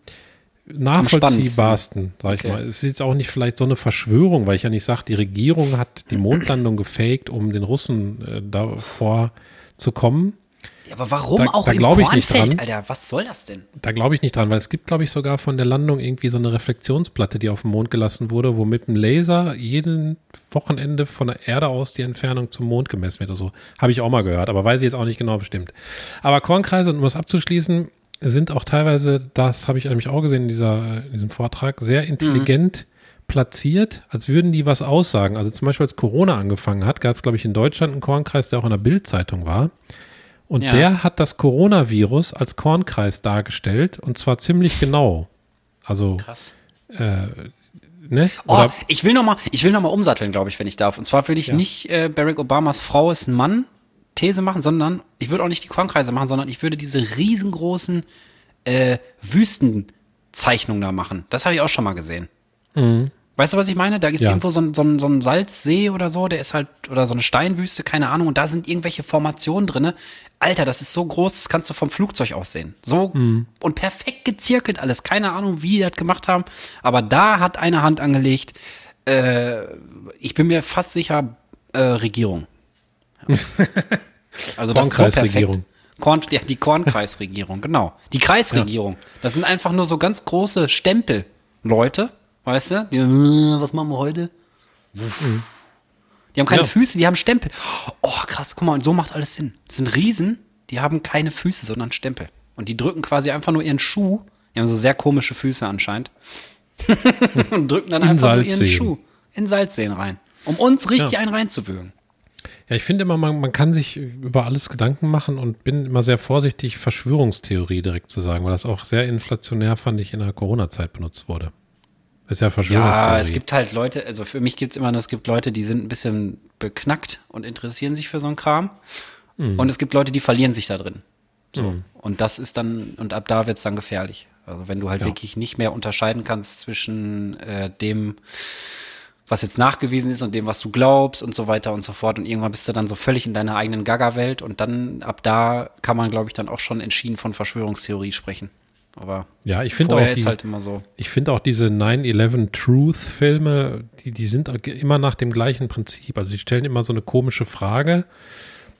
nachvollziehbarsten, sag ich Okay. mal. Es ist jetzt auch nicht vielleicht so eine Verschwörung, weil ich ja nicht sage, die Regierung hat die Mondlandung gefaked, um den Russen äh, davor zu kommen. Aber warum Da- auch da im ich nicht dran. Alter? Was soll das denn? Da glaube ich nicht dran, weil es gibt, glaube ich, sogar von der Landung irgendwie so eine Reflexionsplatte, die auf dem Mond gelassen wurde, wo mit einem Laser jeden Wochenende von der Erde aus die Entfernung zum Mond gemessen wird oder so. Habe ich auch mal gehört, aber weiß ich jetzt auch nicht genau bestimmt. Aber Kornkreise, um das abzuschließen, sind auch teilweise, das habe ich nämlich auch gesehen in, dieser, in diesem Vortrag, sehr intelligent platziert, als würden die was aussagen. Also zum Beispiel, als Corona angefangen hat, gab es, glaube ich, in Deutschland einen Kornkreis, der auch in der Bildzeitung war. Und Ja. der hat das Coronavirus als Kornkreis dargestellt und zwar ziemlich genau. Also, Krass. äh, ne? Oh, ich will noch mal, ich will noch mal umsatteln, glaube ich, wenn ich darf. Und zwar würde ich Ja. nicht äh, Barack Obamas Frau ist ein Mann These machen, sondern ich würde auch nicht die Kornkreise machen, sondern ich würde diese riesengroßen äh, Wüstenzeichnungen da machen. Das habe ich auch schon mal gesehen. Weißt du, was ich meine? Da ist Ja. irgendwo so ein, so, ein, so ein Salzsee oder so, der ist halt, oder so eine Steinwüste, keine Ahnung, und da sind irgendwelche Formationen drinne. Alter, das ist so groß, das kannst du vom Flugzeug aus sehen. So und perfekt gezirkelt alles. Keine Ahnung, wie die das gemacht haben, aber da hat eine Hand angelegt. Äh, ich bin mir fast sicher, äh, Regierung. Ja. Also das ist so Kornkreisregierung. perfekt. Korn, ja, die Kornkreisregierung, genau. Die Kreisregierung. Das sind einfach nur so ganz große Stempel, Leute, weißt du? Die, äh, was machen wir heute? Die haben keine Ja. Füße, die haben Stempel. Oh, krass, guck mal, und so macht alles Sinn. Das sind Riesen, die haben keine Füße, sondern Stempel. Und die drücken quasi einfach nur ihren Schuh. Die haben so sehr komische Füße anscheinend. und drücken dann In einfach so ihren. Schuh in Salzseen rein. Um uns richtig Ja. einen reinzuwürgen. Ja, ich finde immer, man, man kann sich über alles Gedanken machen und bin immer sehr vorsichtig, Verschwörungstheorie direkt zu sagen, weil das auch sehr inflationär, fand ich, in der Corona-Zeit benutzt wurde. Ist ja Verschwörungstheorie. Ja, es gibt halt Leute, also für mich gibt es immer nur, es gibt Leute, die sind ein bisschen beknackt und interessieren sich für so einen Kram. Mhm. Und es gibt Leute, die verlieren sich da drin. So. Und das ist dann, und ab da wird es dann gefährlich. Also wenn du halt Ja. wirklich nicht mehr unterscheiden kannst zwischen äh, dem, was jetzt nachgewiesen ist und dem, was du glaubst und so weiter und so fort. Und irgendwann bist du dann so völlig in deiner eigenen Gaga-Welt und dann, ab da kann man, glaube ich, dann auch schon entschieden von Verschwörungstheorie sprechen. Aber ja, ich finde auch, die, halt immer so. ich finde auch diese 9-11 Truth-Filme, die, die sind immer nach dem gleichen Prinzip. Also die stellen immer so eine komische Frage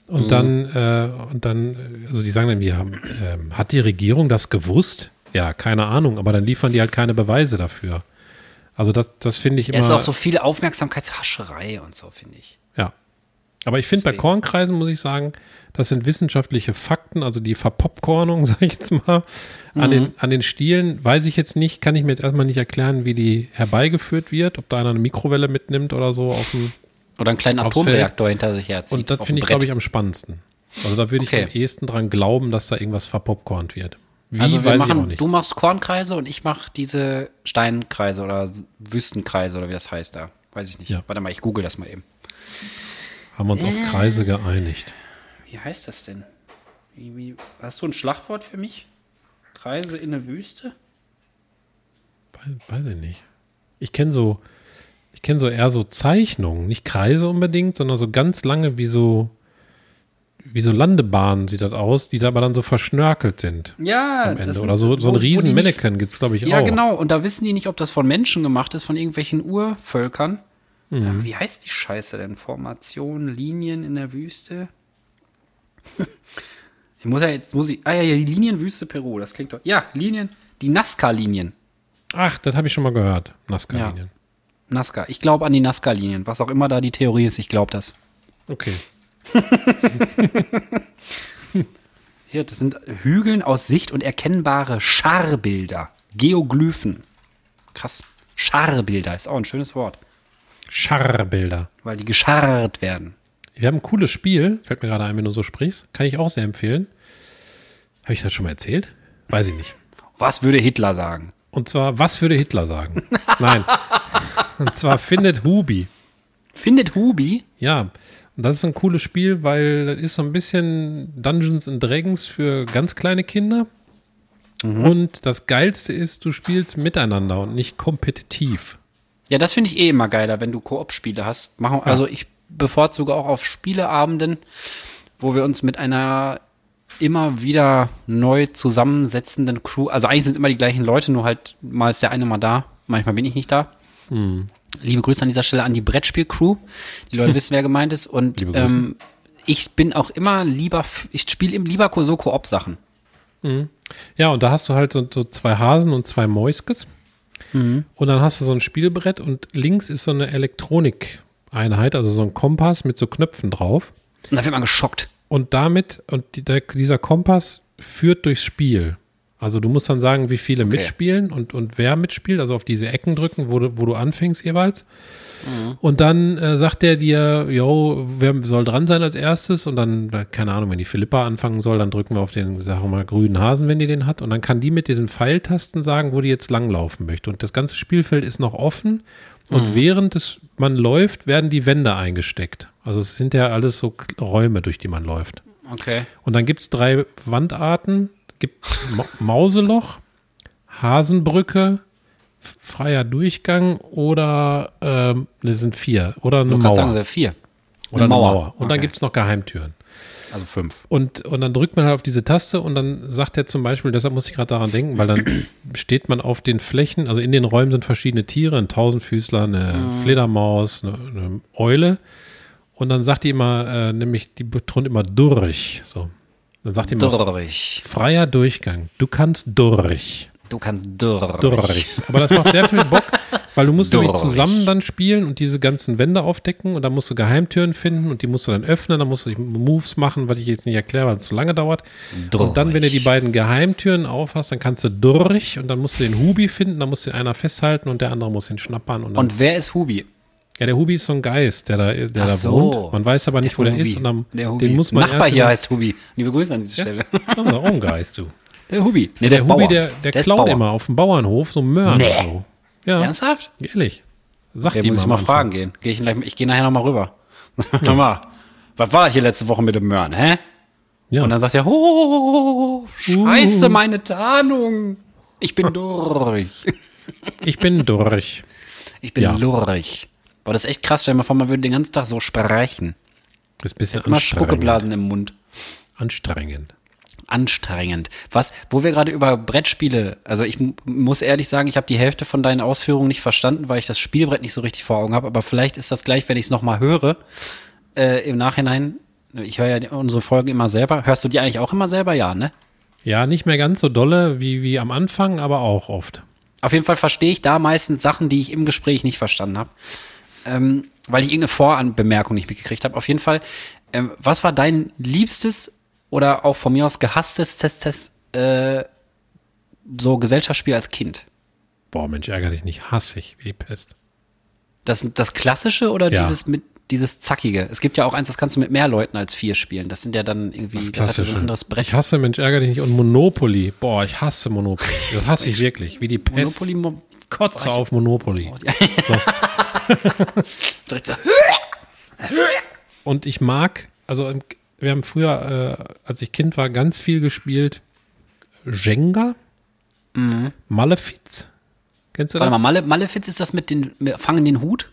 und dann, äh, und dann, äh, also die sagen dann, wir haben, ähm, hat die Regierung das gewusst? Ja, keine Ahnung, aber dann liefern die halt keine Beweise dafür. Also das, das finde ich immer. Ja, ist auch so viel Aufmerksamkeitshascherei und so, finde ich. Ja. Aber ich finde, bei. Kornkreisen muss ich sagen, das sind wissenschaftliche Fakten, also die Verpopcornung, sage ich jetzt mal, an, den, an den Stielen, weiß ich jetzt nicht, kann ich mir jetzt erstmal nicht erklären, wie die herbeigeführt wird, ob da einer eine Mikrowelle mitnimmt oder so auf dem. Oder einen kleinen Atomreaktor hinter sich herzieht. Und das finde ich, glaube ich, am spannendsten. Also da würde ich Okay. am ehesten dran glauben, dass da irgendwas verpopcornt wird. Wie, also wir ich machen, du machst Kornkreise und ich mache diese Steinkreise oder Wüstenkreise oder wie das heißt da. Weiß ich nicht. Ja. Warte mal, ich google das mal eben. Haben wir uns auf Kreise geeinigt. Wie heißt das denn? Wie, wie, hast du ein Schlagwort für mich? Kreise in der Wüste? Weiß, weiß ich nicht. Ich kenne so, ich kenne so eher so Zeichnungen, nicht Kreise unbedingt, sondern so ganz lange wie so, wie so Landebahnen sieht das aus, die da aber dann so verschnörkelt sind Ja, am Ende. Oder so, so ein riesen Mannequin gibt es, glaube ich, Ja, auch. genau. Und da wissen die nicht, ob das von Menschen gemacht ist, von irgendwelchen Urvölkern. Mhm. Ja, wie heißt die Scheiße denn? Formation, Linien in der Wüste? ich muss ja jetzt, muss ich, ah ja, ja, die Linienwüste Peru, das klingt doch. Ja, Linien, die Nazca-Linien. Ach, das habe ich schon mal gehört. Nazca-Linien. Nazca. Ich glaube an die Nazca-Linien. Was auch immer da die Theorie ist, ich glaube das. Okay. Hier, das sind Hügeln aus Sicht und erkennbare Scharbilder. Geoglyphen. Krass. Scharbilder ist auch ein schönes Wort, Scharbilder. weil die gescharrt werden. Wir haben ein cooles Spiel, fällt mir gerade ein, wenn du so sprichst. Kann ich auch sehr empfehlen. Habe ich das schon mal erzählt? Weiß ich nicht. Was würde Hitler sagen? Und zwar, was würde Hitler sagen? Nein. Und zwar findet Hubi. Findet Hubi? Ja, und das ist ein cooles Spiel, weil das ist so ein bisschen Dungeons and Dragons für ganz kleine Kinder. Und das Geilste ist, du spielst miteinander und nicht kompetitiv. Ja, das finde ich eh immer geiler, wenn du Koop-Spiele hast. Machen, Also ich bevorzuge auch auf Spieleabenden, wo wir uns mit einer immer wieder neu zusammensetzenden Crew, also eigentlich sind immer die gleichen Leute, nur halt mal ist der eine mal da, manchmal bin ich nicht da. Liebe Grüße an dieser Stelle an die Brettspiel-Crew. Die Leute wissen, wer gemeint ist. Und ähm, ich bin auch immer lieber, ich spiele eben lieber so Koop-Sachen. Ja, und da hast du halt so, so zwei Hasen und zwei Mäuskes. Und dann hast du so ein Spielbrett und links ist so eine Elektronikeinheit, also so ein Kompass mit so Knöpfen drauf. Und da wird man geschockt. Und damit, und die, der, dieser Kompass führt durchs Spiel. Also du musst dann sagen, wie viele mitspielen und, und wer mitspielt, also auf diese Ecken drücken, wo du, wo du anfängst jeweils. Und dann äh, sagt der dir, yo, wer soll dran sein als erstes? Und dann, äh, keine Ahnung, wenn die Philippa anfangen soll, dann drücken wir auf den, sagen wir mal, grünen Hasen, wenn die den hat. Und dann kann die mit diesen Pfeiltasten sagen, wo die jetzt langlaufen möchte. Und das ganze Spielfeld ist noch offen. Und während es, man läuft, werden die Wände eingesteckt. Also es sind ja alles so Räume, durch die man läuft. Okay. Und dann gibt es drei Wandarten. Gibt Ma Mauseloch, Hasenbrücke, freier Durchgang oder ähm, ne, sind vier. Oder eine Du sagen, Mauer. äh, vier. oder eine Mauer. Und dann Okay. gibt es noch Geheimtüren. Also fünf. Und, und dann drückt man halt auf diese Taste und dann sagt er zum Beispiel, deshalb muss ich gerade daran denken, weil dann steht man auf den Flächen, also in den Räumen sind verschiedene Tiere, ein Tausendfüßler, eine Fledermaus, eine, eine Eule. Und dann sagt die immer, äh, nämlich, die betont immer durch. So. Dann sagt immer, Durch. freier Durchgang. Du kannst durch. Du kannst durch. Durch. Aber das macht sehr viel Bock, Weil du musst nämlich Durch. zusammen dann spielen und diese ganzen Wände aufdecken und dann musst du Geheimtüren finden und die musst du dann öffnen, dann musst du Moves machen, was ich jetzt nicht erkläre, weil es zu lange dauert. Und dann, wenn du die beiden Geheimtüren aufhast, dann kannst du durch und dann musst du den Hubi finden, dann muss den einer festhalten und der andere muss ihn schnappern. Und, Und wer ist Hubi? Ja, der Hubi ist so ein Geist, der da, der da so. wohnt. Man weiß aber nicht, wo der Hubi. ist und dann, der Hubi. den muss man Nachbar hier heißt Hubi. Liebe Grüße an diese Ja. Stelle. Das ist auch ein Geist, du. Der Hubi. Nee, Der, ist Hubi, Bauer. der, der, ist klaut immer auf dem Bauernhof so Möhren Nee. und so. Ja, Ernsthaft? ehrlich. Sag Der die muss ich mal Anfang. fragen gehen. Geh ich, gleich, ich gehe nachher nochmal rüber. Nochmal. Was war hier letzte Woche mit dem Möhren, hä? Ja. Und dann sagt er, oh, scheiße, meine Tarnung. Ich bin durch. ich bin durch. Ich bin Ja. lurch. Boah, das ist echt krass. Stell dir mal vor, man würde den ganzen Tag so sprechen. Das ist ein bisschen Immer anstrengend. Spuckeblasen im Mund. Anstrengend. Anstrengend. Was, wo wir gerade über Brettspiele, also ich muss ehrlich sagen, ich habe die Hälfte von deinen Ausführungen nicht verstanden, weil ich das Spielbrett nicht so richtig vor Augen habe, aber vielleicht ist das gleich, wenn ich es nochmal höre, äh, im Nachhinein, ich höre ja unsere Folgen immer selber. Hörst du die eigentlich auch immer selber? Ja, ne? Ja, nicht mehr ganz so dolle wie, wie am Anfang, aber auch oft. Auf jeden Fall verstehe ich da meistens Sachen, die ich im Gespräch nicht verstanden habe. Ähm, weil ich irgendeine Voranbemerkung nicht mitgekriegt habe. Auf jeden Fall, ähm, was war dein liebstes oder auch von mir aus gehasstes Test, Test, äh, so Gesellschaftsspiel als Kind? Boah, Mensch, ärgere dich nicht. Hasse ich wie die Pest. Das, das klassische oder Ja. dieses mit dieses zackige? Es gibt ja auch eins, das kannst du mit mehr Leuten als vier spielen. Das sind ja dann irgendwie Das das hat ja so Klassische. ein anderes Brett. ich hasse Mensch, ärgere dich nicht. Und Monopoly. Boah, ich hasse Monopoly. Das hasse ich wirklich. Wie die Pest. Monopoly Mo Kotze auf Monopoly. direkt so. Und ich mag, also im- wir haben früher, äh, als ich Kind war, ganz viel gespielt. Jenga. Malefiz. Kennst du Mhm. Warte das? mal, Male, Malefiz ist das mit den fangen den Hut?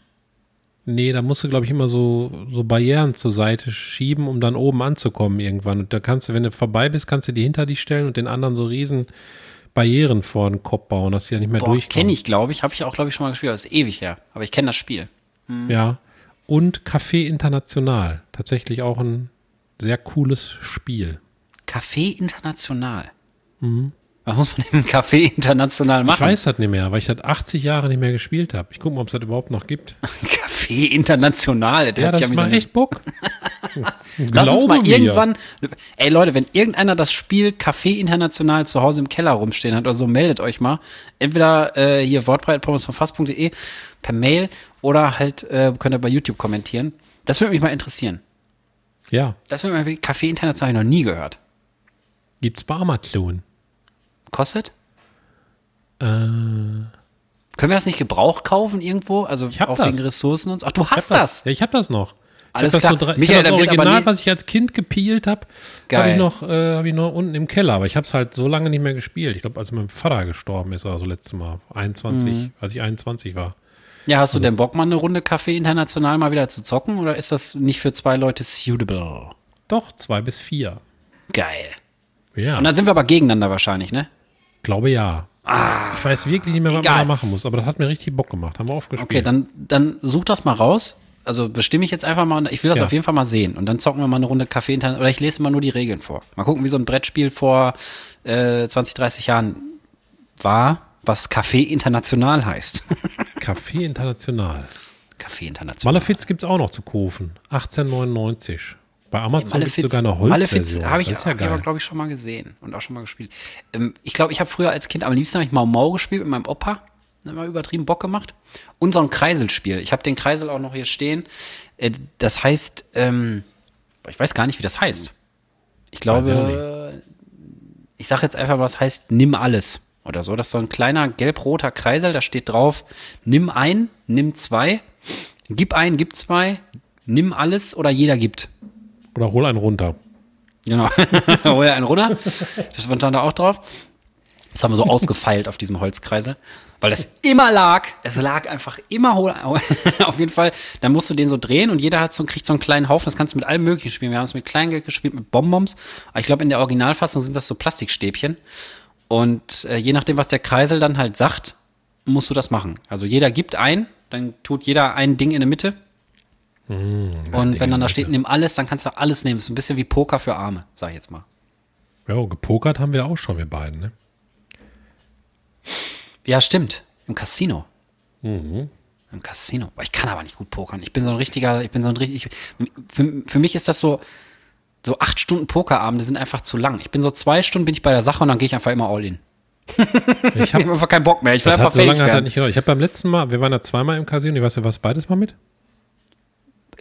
Nee, da musst du, glaube ich, immer so, so Barrieren zur Seite schieben, um dann oben anzukommen irgendwann. Und da kannst du, wenn du vorbei bist, kannst du die hinter dich stellen und den anderen so riesen Barrieren vor den Kopf bauen, dass sie ja nicht mehr Boah, durchkommen. kenne ich, glaube ich. Habe ich auch, glaube ich, schon mal gespielt. Das ist ewig her. Aber ich kenne das Spiel. Ja. Und Café International. Tatsächlich auch ein sehr cooles Spiel. Café International. Was muss man im Café International machen? Ich weiß das nicht mehr, weil ich das 80 Jahre nicht mehr gespielt habe. Ich gucke mal, ob es das überhaupt noch gibt. Café International. Der Ja, das macht echt Bock. Lass uns mal mir. irgendwann. Ey Leute, wenn irgendeiner das Spiel Café International zu Hause im Keller rumstehen hat oder so, meldet euch mal. Entweder äh, hier wortbreitpommes von fast.de per Mail oder halt äh, könnt ihr bei YouTube kommentieren. Das würde mich mal interessieren. Ja, Das würde mich Café International habe ich noch nie gehört. gibt's bei Amazon. Kostet? Äh, Können wir das nicht gebraucht kaufen irgendwo? Also Ich hab auch das. wegen Ressourcen und so? Ach, du ich hab hast das. Ja, ich habe das noch. Alles hab das klar. nur drei- Michael, ich hab das Original, was ich als Kind gepielt habe, habe ich noch, äh, habe ich noch unten im Keller. Aber ich habe es halt so lange nicht mehr gespielt. Ich glaube, als mein Vater gestorben ist, also letztes Mal, 21, Mhm. als ich 21 war. Ja, hast du denn Bock, mal eine Runde Café International mal wieder zu zocken? Oder ist das nicht für zwei Leute suitable? Doch, zwei bis vier. Geil. Ja, Und dann sind wir aber gegeneinander wahrscheinlich, ne? glaube ja. ich weiß wirklich nicht mehr, was egal. man da machen muss, aber das hat mir richtig Bock gemacht. Haben wir aufgespielt. Okay, dann, dann such das mal raus. Also bestimme ich jetzt einfach mal, ich will das Ja. auf jeden Fall mal sehen. Und dann zocken wir mal eine Runde Café International. Oder ich lese mal nur die Regeln vor. Mal gucken, wie so ein Brettspiel vor äh, 20, 30 Jahren war, was Café International heißt. Café International. Café International. Malefiz gibt es auch noch zu kaufen. 1899. Bei Amazon gibt es sogar eine Holzversion. habe ich, das ist ja hab glaube ich, schon mal gesehen und auch schon mal gespielt. Ähm, ich glaube, ich habe früher als Kind am liebsten habe ich Mau Mau gespielt mit meinem Opa. Hat immer übertrieben Bock gemacht. Und so ein Kreiselspiel. Ich habe den Kreisel auch noch hier stehen. Äh, das heißt, ähm, ich weiß gar nicht, wie das heißt. Ich glaube, ich sage jetzt einfach, was heißt Nimm alles oder so. Das ist so ein kleiner gelb-roter Kreisel, da steht drauf, nimm ein, nimm zwei, gib ein, gib zwei, nimm alles oder jeder gibt. Oder hol einen runter. Genau. Hol ja einen runter. Das stand da auch drauf. Das haben wir so ausgefeilt auf diesem Holzkreisel. Weil das immer lag. Es lag einfach immer hohl. auf jeden Fall. Dann musst du den so drehen und jeder hat so, kriegt so einen kleinen Haufen. Das kannst du mit allem Möglichen spielen. Wir haben es mit Kleingeld gespielt, mit Bonbons. Aber ich glaube, in der Originalfassung sind das so Plastikstäbchen. Und äh, je nachdem, was der Kreisel dann halt sagt, musst du das machen. Also jeder gibt ein, dann tut jeder ein Ding in der Mitte. und wenn dann da steht, nimm alles, dann kannst du alles nehmen. Das ist ein bisschen wie Poker für Arme, sag ich jetzt mal. Ja, gepokert haben wir auch schon, wir beiden. Ne? Ja, stimmt. Im Casino. Im Casino. Ich kann aber nicht gut pokern. Ich bin so ein richtiger, ich bin so ein richtig. Für, für mich ist das so, so acht Stunden Pokerabende sind einfach zu lang. Ich bin so zwei Stunden bin ich bei der Sache und dann gehe ich einfach immer all in. Ich habe habe einfach keinen Bock mehr. Ich will einfach so lange hat er nicht gedauert. Ich habe beim letzten Mal, wir waren da zweimal im Casino, ich weiß nicht, was beides mal mit?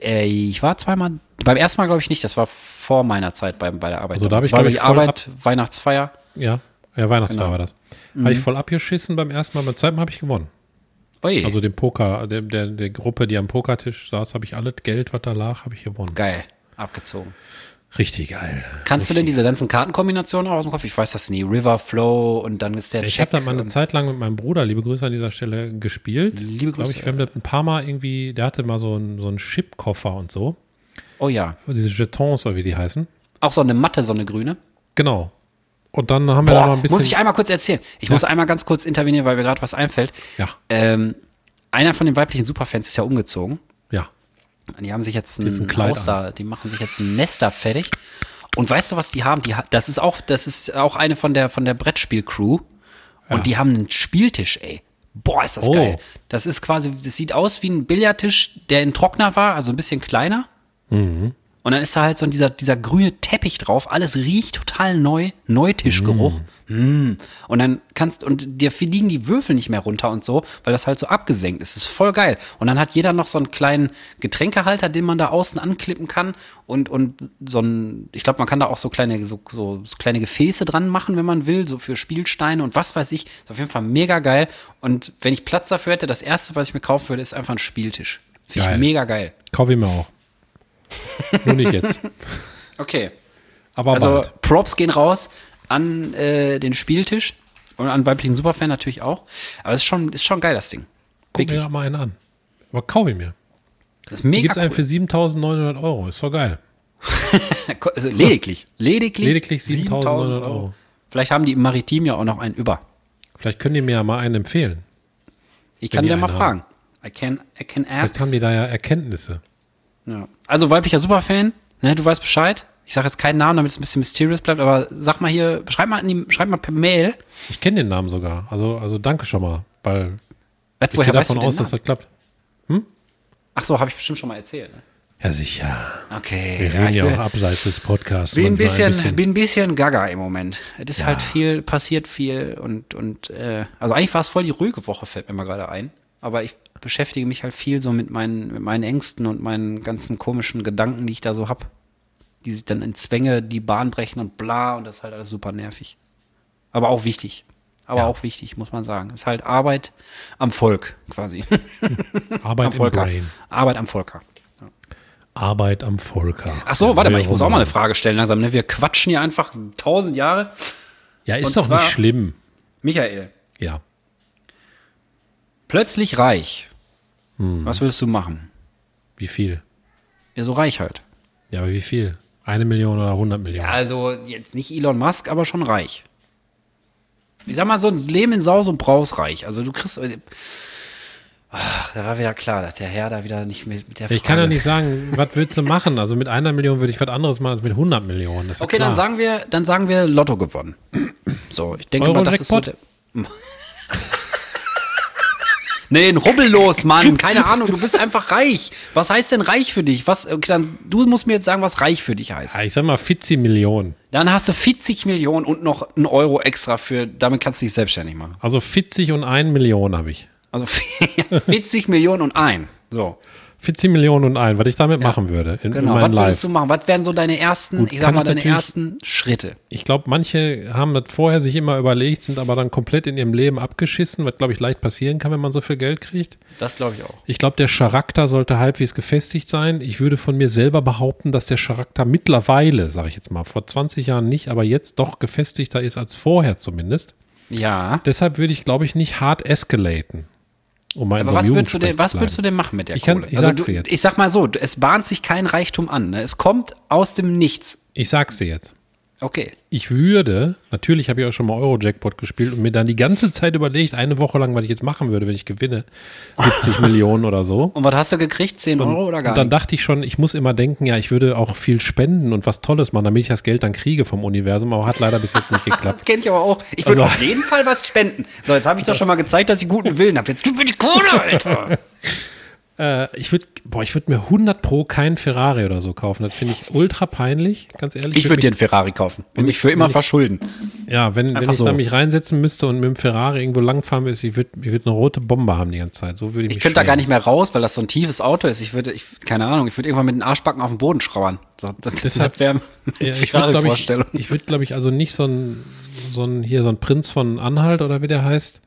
Äh, ich war zweimal, beim ersten Mal glaube ich nicht, das war vor meiner Zeit bei, bei der Arbeit. Also da hab Das ich, war glaub die ich, Arbeit, Weihnachtsfeier. Ja, ja Weihnachtsfeier Genau. war das. Habe ich voll abgeschissen beim ersten Mal, beim zweiten Mal habe ich gewonnen. Ui, Also dem Poker, der, der, der Gruppe, die am Pokertisch saß, habe ich alles Geld, was da lag, habe ich gewonnen. geil, abgezogen. Richtig geil. Kannst du denn diese ganzen Kartenkombinationen auch aus dem Kopf? Ich weiß das nie. River Flow und dann ist der Ich habe da mal eine Zeit lang mit meinem Bruder, liebe Grüße an dieser Stelle, gespielt. Liebe Grüße. ich, wir haben das ein paar Mal irgendwie, der hatte mal so einen, so einen Chipkoffer und so. Oh ja. Diese Jetons, oder wie die heißen. Auch so eine Matte, so eine grüne. Genau. Und dann haben wir da mal Boah, ein bisschen. muss ich einmal kurz erzählen. Ich muss einmal ganz kurz intervenieren, weil mir gerade was einfällt. ja, Ähm, einer von den weiblichen Superfans ist ja umgezogen. ja. Die haben sich jetzt ein, Kleid die machen sich jetzt ein Nester fertig. Und weißt du, was die haben? Die, das ist auch, das ist auch eine von der, von der Brettspiel-Crew. Und Ja. die haben einen Spieltisch, ey. Boah, ist das Oh. geil. Das ist quasi, das sieht aus wie ein Billardtisch, der in Trockner war, also ein bisschen kleiner. Mhm. Und dann ist da halt so dieser, dieser grüne Teppich drauf. Alles riecht total neu. Neutischgeruch. Mm. Und dann kannst, und dir fliegen die Würfel nicht mehr runter und so, weil das halt so abgesenkt ist. Das ist voll geil. Und dann hat jeder noch so einen kleinen Getränkehalter, den man da außen anklippen kann. Und, und so ein, ich glaube, man kann da auch so kleine, so, so, so kleine Gefäße dran machen, wenn man will, so für Spielsteine und was weiß ich. Ist auf jeden Fall mega geil. Und wenn ich Platz dafür hätte, das erste, was ich mir kaufen würde, ist einfach ein Spieltisch. Finde ich mega geil. Kaufe ich mir auch. Nur nicht jetzt. Okay. Aber Also bald. Props gehen raus an äh, den Spieltisch und an weiblichen Superfan natürlich auch. Aber es ist schon, ist schon geil, das Ding. Guck mir Wirklich. da mal einen an. Aber kaufe ich mir. Das ist mega gibt es einen cool. für 7.900 Euro. Ist doch geil. Also lediglich. Lediglich, Lediglich 7.900 Euro. Vielleicht haben die im Maritim ja auch noch einen über. Vielleicht können die mir ja mal einen empfehlen. Ich kann die dir mal einen fragen. I can, I can ask. Vielleicht haben die da ja Erkenntnisse. Ja. Also weiblicher Superfan, ne, du weißt Bescheid. Ich sage jetzt keinen Namen, damit es ein bisschen mysterious bleibt, aber sag mal hier, schreib mal, in die, schreib mal per Mail. Ich kenne den Namen sogar. Also, also danke schon mal, weil Was, ich gehe davon aus, dass das klappt. Ach so, habe ich bestimmt schon mal erzählt. Ne? Ja, sicher. Okay. Wir ja, reden ja bin- auch abseits des Podcasts. Bin ein, manchmal bisschen, bin ein bisschen gaga im Moment. Es ist halt viel, passiert viel und, und äh, also eigentlich war es voll die ruhige Woche, fällt mir mal gerade ein. Aber ich beschäftige mich halt viel so mit meinen, mit meinen Ängsten und meinen ganzen komischen Gedanken, die ich da so hab. Die sich dann in Zwänge die Bahn brechen und bla und das ist halt alles super nervig. Aber auch wichtig. Aber Ja. auch wichtig, muss man sagen. Ist halt Arbeit am Volk quasi. Arbeit am Volker. Brain. Arbeit am Volker. Arbeit am Volker. Ach so, warte mal, ich muss auch mal eine Frage stellen langsam. Ne? Wir quatschen hier einfach tausend Jahre. Ja, ist Und doch nicht schlimm. Michael, Ja. plötzlich reich. Hm. Was würdest du machen? Wie viel? Ja, so reich halt. Ja, aber wie viel? Eine Million oder 100 Millionen? Also jetzt nicht Elon Musk, aber schon reich. Ich sag mal, so ein Leben in Saus und Braus reich. Also du kriegst. Ach, da war wieder klar, dass der Herr da wieder nicht mit, mit der ich kann ja nicht sagen, was willst du machen? Also mit einer Million würde ich was anderes machen als mit 100 Millionen. Ja Okay, klar. dann sagen wir, dann sagen wir Lotto gewonnen. So, ich denke mal, das ist so der. Nee, ein Rubbellos, Mann. Keine Ahnung, du bist einfach reich. Was heißt denn reich für dich? Was, okay, dann, du musst mir jetzt sagen, was reich für dich heißt. Ich sag mal 40 Millionen. Dann hast du 40 Millionen und noch einen Euro extra für, damit kannst du dich selbstständig machen. Also 40 und 1 Million habe ich. Also 40 Millionen und ein. So. 40 Millionen und ein, was ich damit machen würde in, Genau. in Was würdest Live. du machen? Was wären so deine ersten, Gut, ich sag mal, deine ersten Schritte? Ich glaube, manche haben das vorher sich immer überlegt, sind aber dann komplett in ihrem Leben abgeschissen, was, glaube ich, leicht passieren kann, wenn man so viel Geld kriegt. Das glaube ich auch. Ich glaube, der Charakter sollte halbwegs gefestigt sein. Ich würde von mir selber behaupten, dass der Charakter mittlerweile, sage ich jetzt mal, vor 20 Jahren nicht, aber jetzt doch gefestigter ist als vorher zumindest. Ja. Deshalb würde ich, glaube ich, nicht hart escalaten. Um Aber was würdest, du denn, was würdest du denn machen mit der Ich kann- Kohle? ich sag's du, jetzt. ich sag mal so, es bahnt sich kein Reichtum an. Ne? Es kommt aus dem Nichts. Ich sag's dir jetzt. Okay. Ich würde, natürlich habe ich auch schon mal Euro-Jackpot gespielt und mir dann die ganze Zeit überlegt, eine Woche lang, was ich jetzt machen würde, wenn ich gewinne. 70 Millionen oder so. Und was hast du gekriegt? 10 Euro oder gar Und dann nicht? dachte ich schon, ich muss immer denken, ja, ich würde auch viel spenden und was Tolles machen, damit ich das Geld dann kriege vom Universum, aber hat leider bis jetzt nicht geklappt. Das kenne ich aber auch. Ich würde Also- auf jeden Fall was spenden. So, jetzt habe ich doch schon mal gezeigt, dass ich guten Willen habe. Jetzt gib mir die Kohle, Alter. Äh, ich würde, boah, ich würde mir 100 pro keinen Ferrari oder so kaufen. Das finde ich ultra peinlich, ganz ehrlich. Ich würde dir einen Ferrari kaufen und mich für immer verschulden. Ja, wenn, wenn ich so. da mich reinsetzen müsste und mit dem Ferrari irgendwo langfahren müsste, ich würde ich würd eine rote Bombe haben die ganze Zeit. So würde ich Ich könnte da gar nicht mehr raus, weil das so ein tiefes Auto ist. Ich würde, ich, keine Ahnung, ich würde irgendwann mit den Arschbacken auf den Boden schrauern. So, das, Deshalb- das wäre Ja, ich würde, glaube ich, ich würde, glaube ich, also nicht so ein, so ein, hier so ein Prinz von Anhalt oder wie der heißt,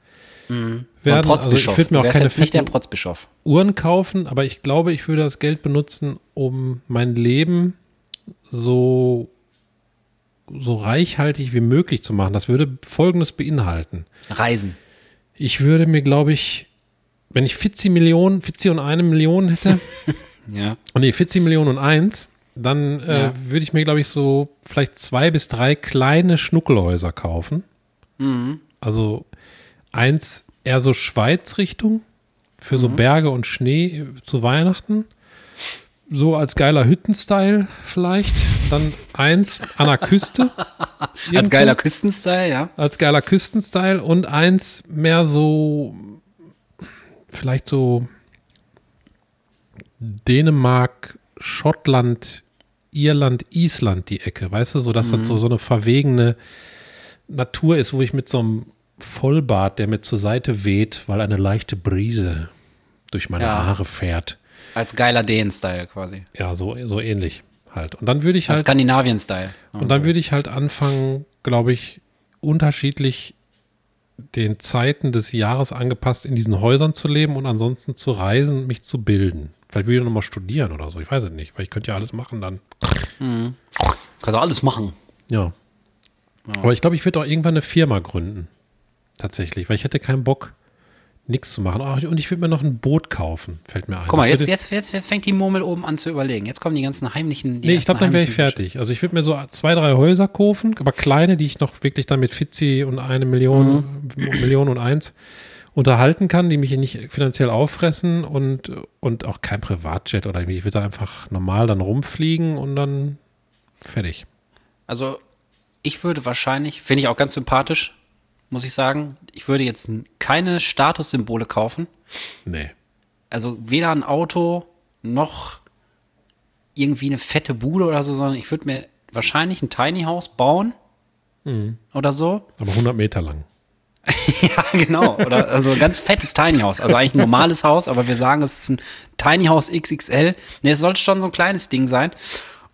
Von werden. Also ich Protzbischof. würde mir auch keine nicht der Protzbischof. Uhren kaufen, aber ich glaube, ich würde das Geld benutzen, um mein Leben so, so reichhaltig wie möglich zu machen. Das würde Folgendes beinhalten. Reisen. Ich würde mir, glaube ich, wenn ich 40 Millionen, 40 und eine Million hätte, Ja. oh nee, 40 Millionen und eins, dann äh, Ja. würde ich mir, glaube ich, so vielleicht zwei bis drei kleine Schnuckelhäuser kaufen. Mhm. Also eins eher so Schweiz-Richtung für Mhm. so Berge und Schnee zu Weihnachten. So als geiler Hüttenstyle vielleicht. Dann eins an der Küste. Als geiler Küstenstyle, ja. Als geiler Küstenstyle und eins mehr so, vielleicht so Dänemark, Schottland, Irland, Island die Ecke, weißt du, so dass das so, so eine verwegene Natur ist, wo ich mit so einem Vollbart, der mir zur Seite weht, weil eine leichte Brise durch meine Ja. Haare fährt. Als geiler Dänen-Style quasi. Ja, so, so ähnlich halt. Und dann würde ich Als halt. Skandinavien-Style. Und dann würde ich halt anfangen, glaube ich, unterschiedlich den Zeiten des Jahres angepasst in diesen Häusern zu leben und ansonsten zu reisen und mich zu bilden. Vielleicht würde ich nochmal studieren oder so, ich weiß es nicht, weil ich könnte ja alles machen dann. Kannst du alles machen. Ja. Aber ich glaube, ich würde auch irgendwann eine Firma gründen. Tatsächlich, weil ich hätte keinen Bock, nichts zu machen. Ach, und ich würde mir noch ein Boot kaufen, fällt mir ein. Guck mal, jetzt, jetzt, jetzt, fängt die Murmel oben an zu überlegen. Jetzt kommen die ganzen heimlichen. die Nee, ich glaube, dann wäre ich fertig. Also ich würde mir so zwei, drei Häuser kaufen, aber kleine, die ich noch wirklich dann mit Fitzi und eine Million, Million und eins unterhalten kann, die mich nicht finanziell auffressen und, und auch kein Privatjet oder. Ich würde da einfach normal dann rumfliegen und dann fertig. Also, ich würde wahrscheinlich, finde ich auch ganz sympathisch, muss ich sagen. Ich würde jetzt keine Statussymbole kaufen. Nee. Also weder ein Auto noch irgendwie eine fette Bude oder so, sondern ich würde mir wahrscheinlich ein Tiny House bauen oder so. Aber 100 Meter lang. Ja, genau. Oder also ein ganz fettes Tiny House. Also eigentlich ein normales Haus, aber wir sagen, es ist ein Tiny House XXL. Ne, es sollte schon so ein kleines Ding sein.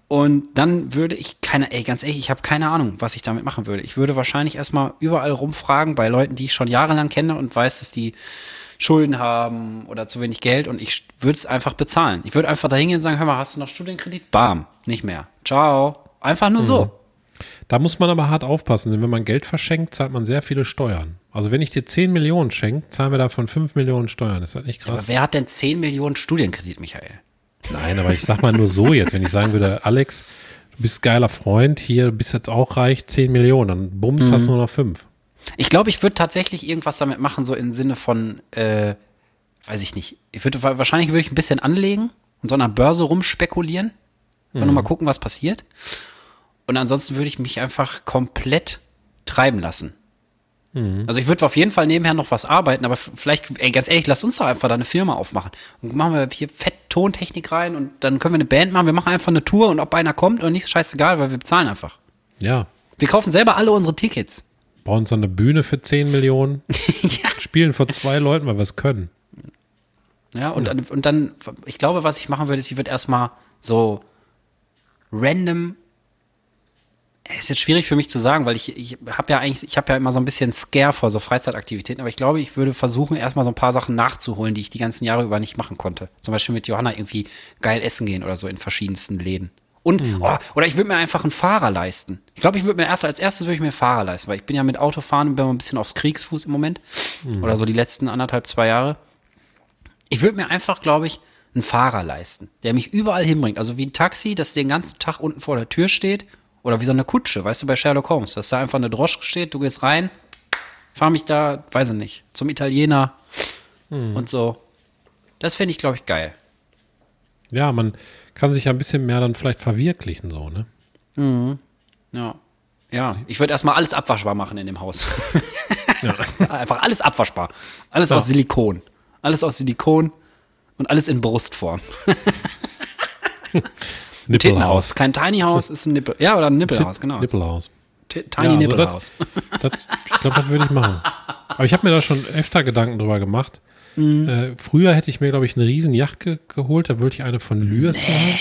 Und dann würde ich keine, ey, ganz ehrlich, ich habe keine Ahnung, was ich damit machen würde. Ich würde wahrscheinlich erstmal überall rumfragen bei Leuten, die ich schon jahrelang kenne und weiß, dass die Schulden haben oder zu wenig Geld und ich würde es einfach bezahlen. Ich würde einfach da hingehen und sagen, hör mal, hast du noch Studienkredit? Bam, nicht mehr. Ciao. Einfach nur so. Da muss man aber hart aufpassen, denn wenn man Geld verschenkt, zahlt man sehr viele Steuern. Also wenn ich dir 10 Millionen schenke, zahlen wir davon 5 Millionen Steuern. Ist das nicht krass? Aber wer hat denn 10 Millionen Studienkredit, Michael? Nein, aber ich sag mal nur so jetzt, wenn ich sagen würde, Alex, du bist geiler Freund, hier, bist jetzt auch reich, 10 Millionen, dann bums, hast du nur noch 5. Ich glaube, ich würde tatsächlich irgendwas damit machen, so im Sinne von, äh, weiß ich nicht. Ich würde wahrscheinlich würde ich ein bisschen anlegen und so an der Börse rumspekulieren und noch mal gucken, was passiert. Und ansonsten würde ich mich einfach komplett treiben lassen. Also ich würde auf jeden Fall nebenher noch was arbeiten, aber vielleicht, ey, ganz ehrlich, lass uns doch einfach da eine Firma aufmachen. Und machen wir hier fett Tontechnik rein und dann können wir eine Band machen. Wir machen einfach eine Tour und ob einer kommt oder nicht, ist scheißegal, weil wir bezahlen einfach. Ja, Wir kaufen selber alle unsere Tickets. bauen so eine Bühne für 10 Millionen, ja. spielen vor zwei Leuten, weil wir es können. Ja, und, dann- und dann, ich glaube, was ich machen würde, ist, ich würde erstmal so random. Es ist jetzt schwierig für mich zu sagen, weil ich, ich habe ja eigentlich, ich habe ja immer so ein bisschen Scare vor so Freizeitaktivitäten, aber ich glaube, ich würde versuchen, erstmal so ein paar Sachen nachzuholen, die ich die ganzen Jahre über nicht machen konnte. Zum Beispiel mit Johanna irgendwie geil essen gehen oder so in verschiedensten Läden. Und, oh, oder ich würde mir einfach einen Fahrer leisten. Ich glaube, ich würde mir erst, als erstes würde ich mir einen Fahrer leisten, weil ich bin ja mit Autofahren, bin mal ein bisschen aufs Kriegsfuß im Moment. Oder so die letzten anderthalb, zwei Jahre. Ich würde mir einfach, glaube ich, einen Fahrer leisten, der mich überall hinbringt. Also wie ein Taxi, das den ganzen Tag unten vor der Tür steht Oder wie so eine Kutsche, weißt du, bei Sherlock Holmes, dass da einfach eine Droschke steht, du gehst rein, fahr mich da, weiß ich nicht, zum Italiener und so. Das fände ich, glaube ich, geil. Ja, man kann sich ja ein bisschen mehr dann vielleicht verwirklichen, so, ne? Ja. Ja, ich würde erstmal alles abwaschbar machen in dem Haus. Einfach alles abwaschbar. Alles Ja. aus Silikon. Alles aus Silikon und alles in Brustform. Tittenhaus. Kein Tiny House, ist ein Nippel. Ja, oder ein Nippelhaus, genau. Nippelhaus. Ti- Ja, Tiny also Nippelhaus. Das, ich glaube, das würde ich machen. Aber ich habe mir da schon öfter Gedanken drüber gemacht. Mhm. Äh, früher hätte ich mir, glaube ich, eine riesen Yacht ge geholt. Da wollte ich eine von Lürs haben.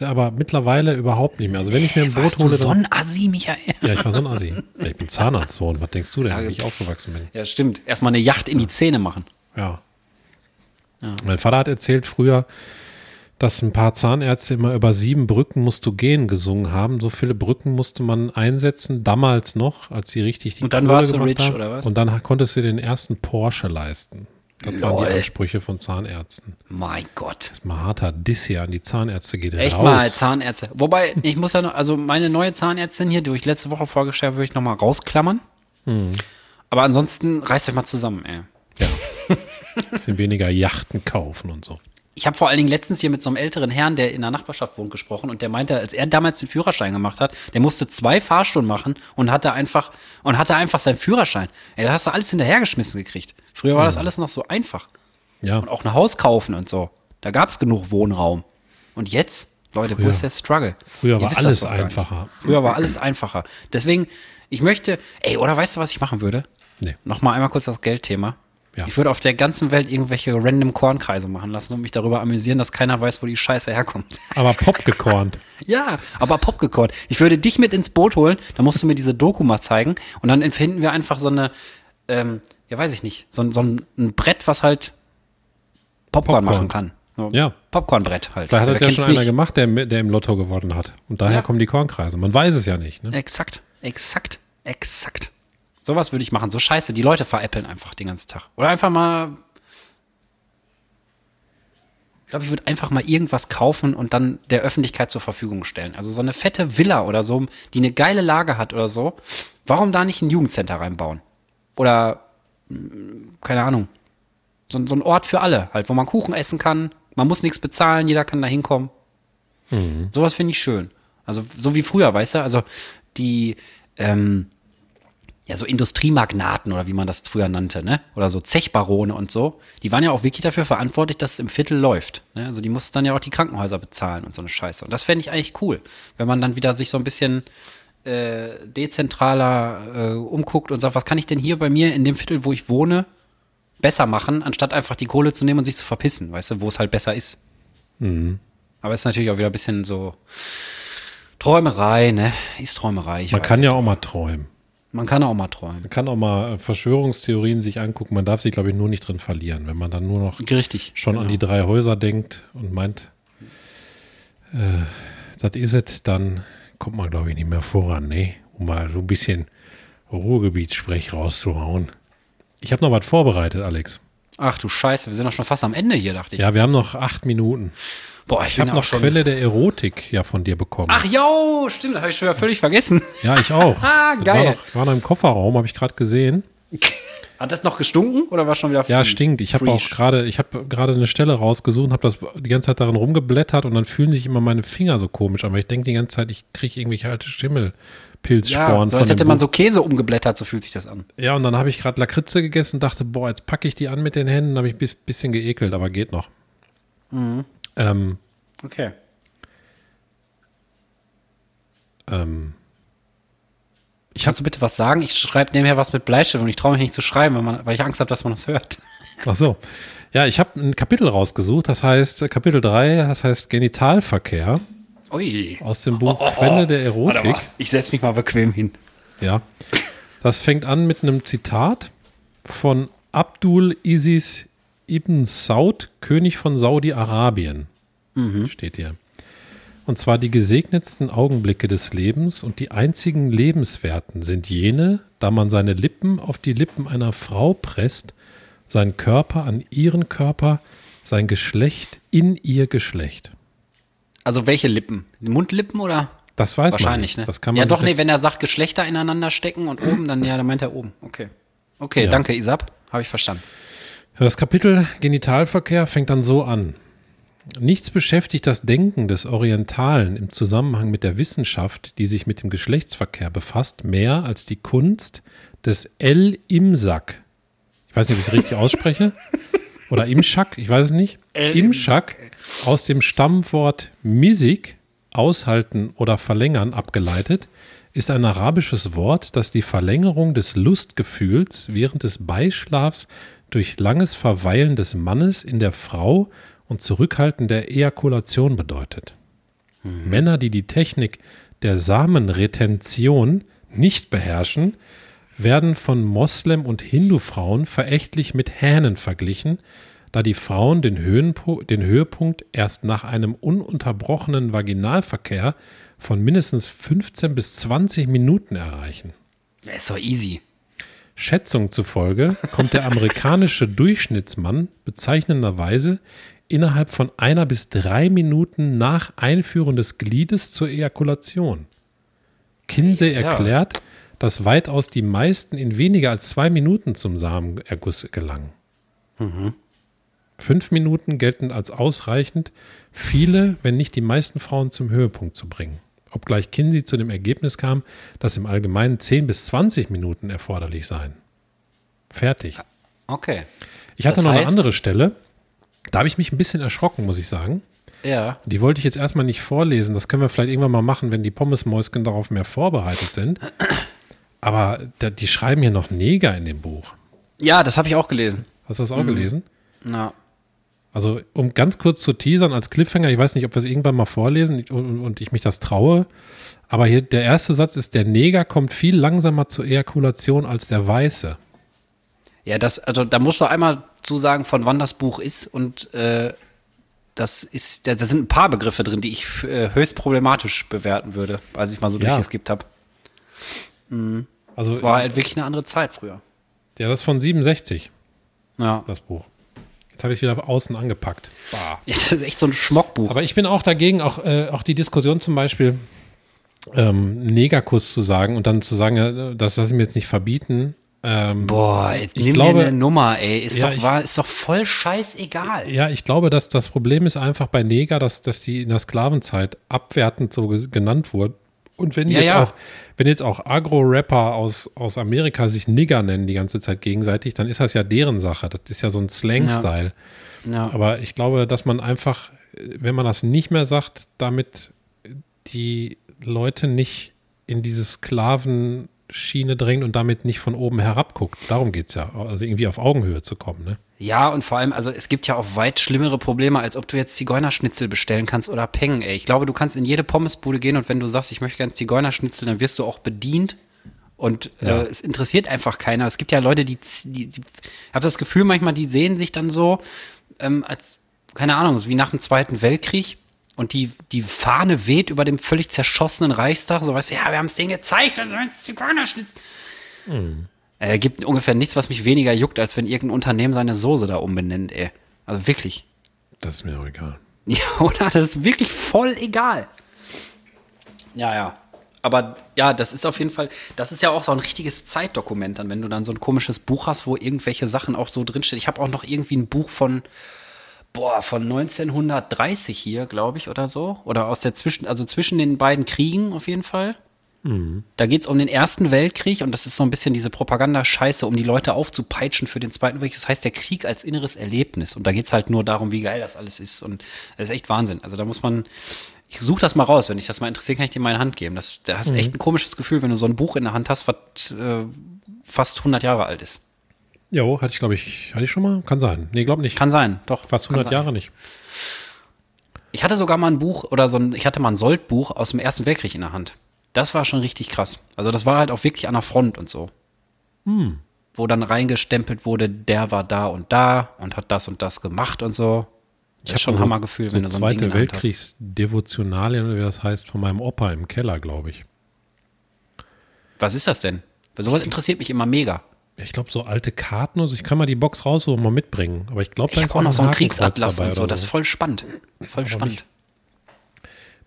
Aber mittlerweile überhaupt nicht mehr. Also wenn ich mir ein Boot Warst du hole, so ein Assi, Michael? ja, ich war so ein Assi. Ja, ich bin Zahnarztsohn. Was denkst du denn, wie ich aufgewachsen bin? Ja, stimmt. Erstmal eine Yacht in die Zähne machen. Ja. Mein Vater hat erzählt früher, dass ein paar Zahnärzte immer über sieben Brücken musst du gehen gesungen haben. So viele Brücken musste man einsetzen, damals noch, als sie richtig die Und dann warst du rich, haben. oder was? Und dann konntest du den ersten Porsche leisten. Das waren Lol. die Ansprüche von Zahnärzten. Mein Gott. Das ist mal harter Diss hier an die Zahnärzte geht Echt raus. mal Zahnärzte. Wobei, ich muss ja noch, also meine neue Zahnärztin hier, die ich letzte Woche vorgestellt habe, würde ich nochmal rausklammern. Hm. Aber ansonsten reißt euch mal zusammen, ey. Bisschen weniger Yachten kaufen und so. Ich habe vor allen Dingen letztens hier mit so einem älteren Herrn, der in der Nachbarschaft wohnt, gesprochen und der meinte, als er damals den Führerschein gemacht hat, der musste zwei Fahrstunden machen und hatte einfach und hatte einfach seinen Führerschein. Ey, da hast du alles hinterhergeschmissen gekriegt. Früher war das alles noch so einfach. Ja, Und auch ein Haus kaufen und so. Da gab es genug Wohnraum. Und jetzt, Leute, wo Früher- ist der Struggle? früher Ihr war alles einfacher. Früher war alles einfacher. Deswegen, ich möchte, ey, oder weißt du, was ich machen würde? Nee. Nochmal einmal kurz das Geldthema. Ja. Ich würde auf der ganzen Welt irgendwelche random Kornkreise machen lassen und mich darüber amüsieren, dass keiner weiß, wo die Scheiße herkommt. aber Pop gekornt. Ja, aber Popcorn. Ich würde dich mit ins Boot holen, dann musst du mir diese Doku mal zeigen und dann empfinden wir einfach so eine, ähm, ja weiß ich nicht, so, ein- so ein, ein Brett, was halt Popcorn, Popcorn. machen kann. So, Ja. Popcornbrett halt. Vielleicht hat das ja schon einer nicht? gemacht, der, der im Lotto gewonnen hat. Und daher Ja. kommen die Kornkreise. Man weiß es ja nicht. Ne? Exakt, exakt, exakt. Sowas würde ich machen. So scheiße, die Leute veräppeln einfach den ganzen Tag. Oder einfach mal. Ich glaube, ich würde einfach mal irgendwas kaufen und dann der Öffentlichkeit zur Verfügung stellen. Also so eine fette Villa oder so, die eine geile Lage hat oder so. Warum da nicht ein Jugendcenter reinbauen? Oder, mm, keine Ahnung. So, so ein Ort für alle, halt, wo man Kuchen essen kann. Man muss nichts bezahlen, jeder kann da hinkommen. Sowas finde ich schön. Also so wie früher, weißt du? Also die, ähm, ja, so Industriemagnaten oder wie man das früher nannte, ne? Oder so Zechbarone und so, die waren ja auch wirklich dafür verantwortlich, dass es im Viertel läuft. Ne? Also die mussten dann ja auch die Krankenhäuser bezahlen und so eine Scheiße. Und das fände ich eigentlich cool, wenn man dann wieder sich so ein bisschen äh, dezentraler äh, umguckt und sagt, was kann ich denn hier bei mir in dem Viertel, wo ich wohne, besser machen, anstatt einfach die Kohle zu nehmen und sich zu verpissen, weißt du, wo es halt besser ist. Aber es ist natürlich auch wieder ein bisschen so Träumerei, ne? Ist Träumerei. Ich Man kann ja auch mal träumen. Man kann auch mal träumen. Man kann auch mal äh, Verschwörungstheorien sich angucken. Man darf sich, glaube ich, nur nicht drin verlieren. Wenn man dann nur noch Richtig. schon an die drei Häuser denkt und meint, äh, das ist es, dann kommt man, glaube ich, nicht mehr voran, ne? Um mal so ein bisschen Ruhrgebietssprech rauszuhauen. Ich habe noch was vorbereitet, Alex. Ach du Scheiße, wir sind doch schon fast am Ende hier, dachte ich. Ja, wir haben noch acht Minuten. Boah, ich, Ich habe ja noch schon. Quelle der Erotik ja von dir bekommen. Ach jo, stimmt, das habe ich schon wieder völlig vergessen. Ja, ich auch. Ah, geil. War noch, war noch im Kofferraum, habe ich gerade gesehen. Hat das noch gestunken oder war schon wieder Ja, stinkt. Ich habe auch gerade, ich habe gerade eine Stelle rausgesucht habe das die ganze Zeit darin rumgeblättert und dann fühlen sich immer meine Finger so komisch an, weil ich denke die ganze Zeit, ich kriege irgendwelche alte ja, Schimmelpilzsporen so als hätte man so Käse umgeblättert, so fühlt sich das an. Ja, und dann habe ich gerade Lakritze gegessen und dachte, boah, jetzt packe ich die an mit den Händen, habe ich ein bis- bisschen geekelt, aber geht noch. Mhm. Ähm, Okay. ähm, ich Kannst du bitte was sagen? Ich schreibe nebenher was mit Bleistift und ich traue mich nicht zu schreiben, weil, man, weil ich Angst habe, dass man das hört. Ach so. Ja, ich habe ein Kapitel rausgesucht, das heißt äh, Kapitel 3, das heißt Genitalverkehr Ui. aus dem Buch Quelle der Erotik. ich setze mich mal bequem hin. Ja. Das fängt an mit einem Zitat von Abdul Isis ibn Saud, König von Saudi-Arabien. Steht hier. Und zwar die gesegnetsten Augenblicke des Lebens und die einzigen lebenswerten sind jene, da man seine Lippen auf die Lippen einer Frau presst, seinen Körper an ihren Körper, sein Geschlecht in ihr Geschlecht. Also welche Lippen? Mundlippen oder? Das weiß Wahrscheinlich, man nicht. ne? Das kann man ja, doch, nee, wenn er sagt Geschlechter ineinander stecken und oben, dann, ja, dann meint er oben. Okay. Okay, Ja. danke, Isab. Habe ich verstanden. Das Kapitel Genitalverkehr fängt dann so an. Nichts beschäftigt das Denken des Orientalen im Zusammenhang mit der Wissenschaft, die sich mit dem Geschlechtsverkehr befasst, mehr als die Kunst des El-Imsak. Ich weiß nicht, ob ich es richtig ausspreche. Oder Imschak, ich weiß es nicht. Imschak aus dem Stammwort Misik, aushalten oder verlängern, abgeleitet, ist ein arabisches Wort, das die Verlängerung des Lustgefühls während des Beischlafs durch langes Verweilen des Mannes in der Frau und Zurückhalten der Ejakulation bedeutet. Männer, die die Technik der Samenretention nicht beherrschen, werden von Moslem- und Hindu-Frauen verächtlich mit Hähnen verglichen, da die Frauen den, Höhenpo den Höhepunkt erst nach einem ununterbrochenen Vaginalverkehr von mindestens 15 bis 20 Minuten erreichen. Ja, ist doch easy. Schätzung zufolge kommt der amerikanische Durchschnittsmann bezeichnenderweise innerhalb von einer bis drei Minuten nach Einführen des Gliedes zur Ejakulation. Kinsey Ja. erklärt, dass weitaus die meisten in weniger als zwei Minuten zum Samenerguss gelangen. Fünf Minuten gelten als ausreichend, viele, wenn nicht die meisten Frauen zum Höhepunkt zu bringen. Obgleich Kinsey zu dem Ergebnis kam, dass im Allgemeinen 10 bis 20 Minuten erforderlich seien. Fertig. Okay. Ich hatte Das noch eine andere Stelle. Da habe ich mich ein bisschen erschrocken, muss ich sagen. Ja. Die wollte ich jetzt erstmal nicht vorlesen. Das können wir vielleicht irgendwann mal machen, wenn die Pommesmäuschen darauf mehr vorbereitet sind. Aber die schreiben hier noch Neger in dem Buch. Ja, das habe ich auch gelesen. Hast du das auch gelesen? Na. Also, um ganz kurz zu teasern als Cliffhanger, ich weiß nicht, ob wir es irgendwann mal vorlesen und, und ich mich das traue. Aber hier der erste Satz ist: Der Neger kommt viel langsamer zur Ejakulation als der Weiße. Ja, das, also da musst du einmal zu sagen, von wann das Buch ist und äh, das ist, da, da sind ein paar Begriffe drin, die ich äh, höchst problematisch bewerten würde, als ich mal so Ja. durchgeskippt habe. Also, Es war halt wirklich eine andere Zeit früher. ja, das ist von 67, Ja. das Buch. Jetzt habe ich es wieder außen angepackt. Bah. ja, das ist echt so ein Schmockbuch. Aber ich bin auch dagegen, auch, äh, auch die Diskussion zum Beispiel, ähm, Negerkuss zu sagen und dann zu sagen, äh, das lasse ich mir jetzt nicht verbieten. Ähm, Boah, jetzt Ich nimm glaube- dir eine Nummer, ey. Ist, Ja, doch, ich- wahr, ist doch voll scheißegal. Ja, ich glaube, dass das Problem ist einfach bei Neger, dass, dass die in der Sklavenzeit abwertend so ge genannt wurden. Und wenn Ja, jetzt ja. auch, wenn jetzt auch Agro-Rapper aus, aus Amerika sich Nigger nennen die ganze Zeit gegenseitig, dann ist das ja deren Sache. Das ist ja so ein Slang-Style. Ja. Aber ich glaube, dass man einfach, wenn man das nicht mehr sagt, damit die Leute nicht in diese Sklavenschiene drängt und damit nicht von oben herab guckt. Darum geht es ja. Also irgendwie auf Augenhöhe zu kommen. Ne? Ja, und vor allem, also es gibt ja auch weit schlimmere Probleme, als ob du jetzt Zigeunerschnitzel bestellen kannst oder Peng, ey. Ich glaube, du kannst in jede Pommesbude gehen und wenn du sagst, ich möchte gerne Zigeunerschnitzel, dann wirst du auch bedient. Und Ja. äh, es interessiert einfach keiner. Es gibt ja Leute, die, die, die ich habe das Gefühl, manchmal, die sehen sich dann so, ähm, als, keine Ahnung, wie nach dem Zweiten Weltkrieg. Und die, die Fahne weht über dem völlig zerschossenen Reichstag. So weißt du, ja, wir haben es denen gezeigt, ist Zigeunerschnitzel. Äh, gibt ungefähr nichts, was mich weniger juckt, als wenn irgendein Unternehmen seine Soße da umbenennt, ey. Also wirklich. Das ist mir auch egal. Ja, oder? Das ist wirklich voll egal. Ja, ja. Aber ja, das ist auf jeden Fall, das ist ja auch so ein richtiges Zeitdokument dann, wenn du dann so ein komisches Buch hast, wo irgendwelche Sachen auch so drinstehen. Ich habe auch noch irgendwie ein Buch von, boah, von 1930 hier, glaube ich, oder so. Oder aus der Zwischen, also zwischen den beiden Kriegen auf jeden Fall. Da geht es um den Ersten Weltkrieg und das ist so ein bisschen diese Propagandascheiße, um die Leute aufzupeitschen für den Zweiten Weltkrieg. Das heißt, der Krieg als inneres Erlebnis. Und da geht es halt nur darum, wie geil das alles ist. Und das ist echt Wahnsinn. Also da muss man, ich suche das mal raus. Wenn dich das mal interessiert, kann ich dir mal in die Hand geben. Das, da hast echt ein komisches Gefühl, wenn du so ein Buch in der Hand hast, was äh, fast 100 Jahre alt ist. Jo, hatte ich, glaube ich, hatte ich schon mal? Kann sein. Nee, glaube nicht. Kann sein, doch. Fast kann 100 sein. Jahre nicht. Ich hatte sogar mal ein Buch oder so ein, ich hatte mal ein Soldbuch aus dem Ersten Weltkrieg in der Hand. Das war schon richtig krass. Also das war halt auch wirklich an der Front und so. Hm. Wo dann reingestempelt wurde, der war da und da und hat das und das gemacht und so. Das hab ist schon ein Hammergefühl, so wenn du so ein Ding Zweite hast. Weltkriegsdevotionalien, oder wie das heißt, von meinem Opa im Keller, glaube ich. Was ist das denn? Weil sowas interessiert mich immer mega. Ich glaube, so alte Karten, also ich kann mal die Box raussuchen und mal mitbringen. Aber ich glaube, Ich da habe auch noch so ein Kriegsatlas dabei und so. Das ist voll spannend. Voll spannend.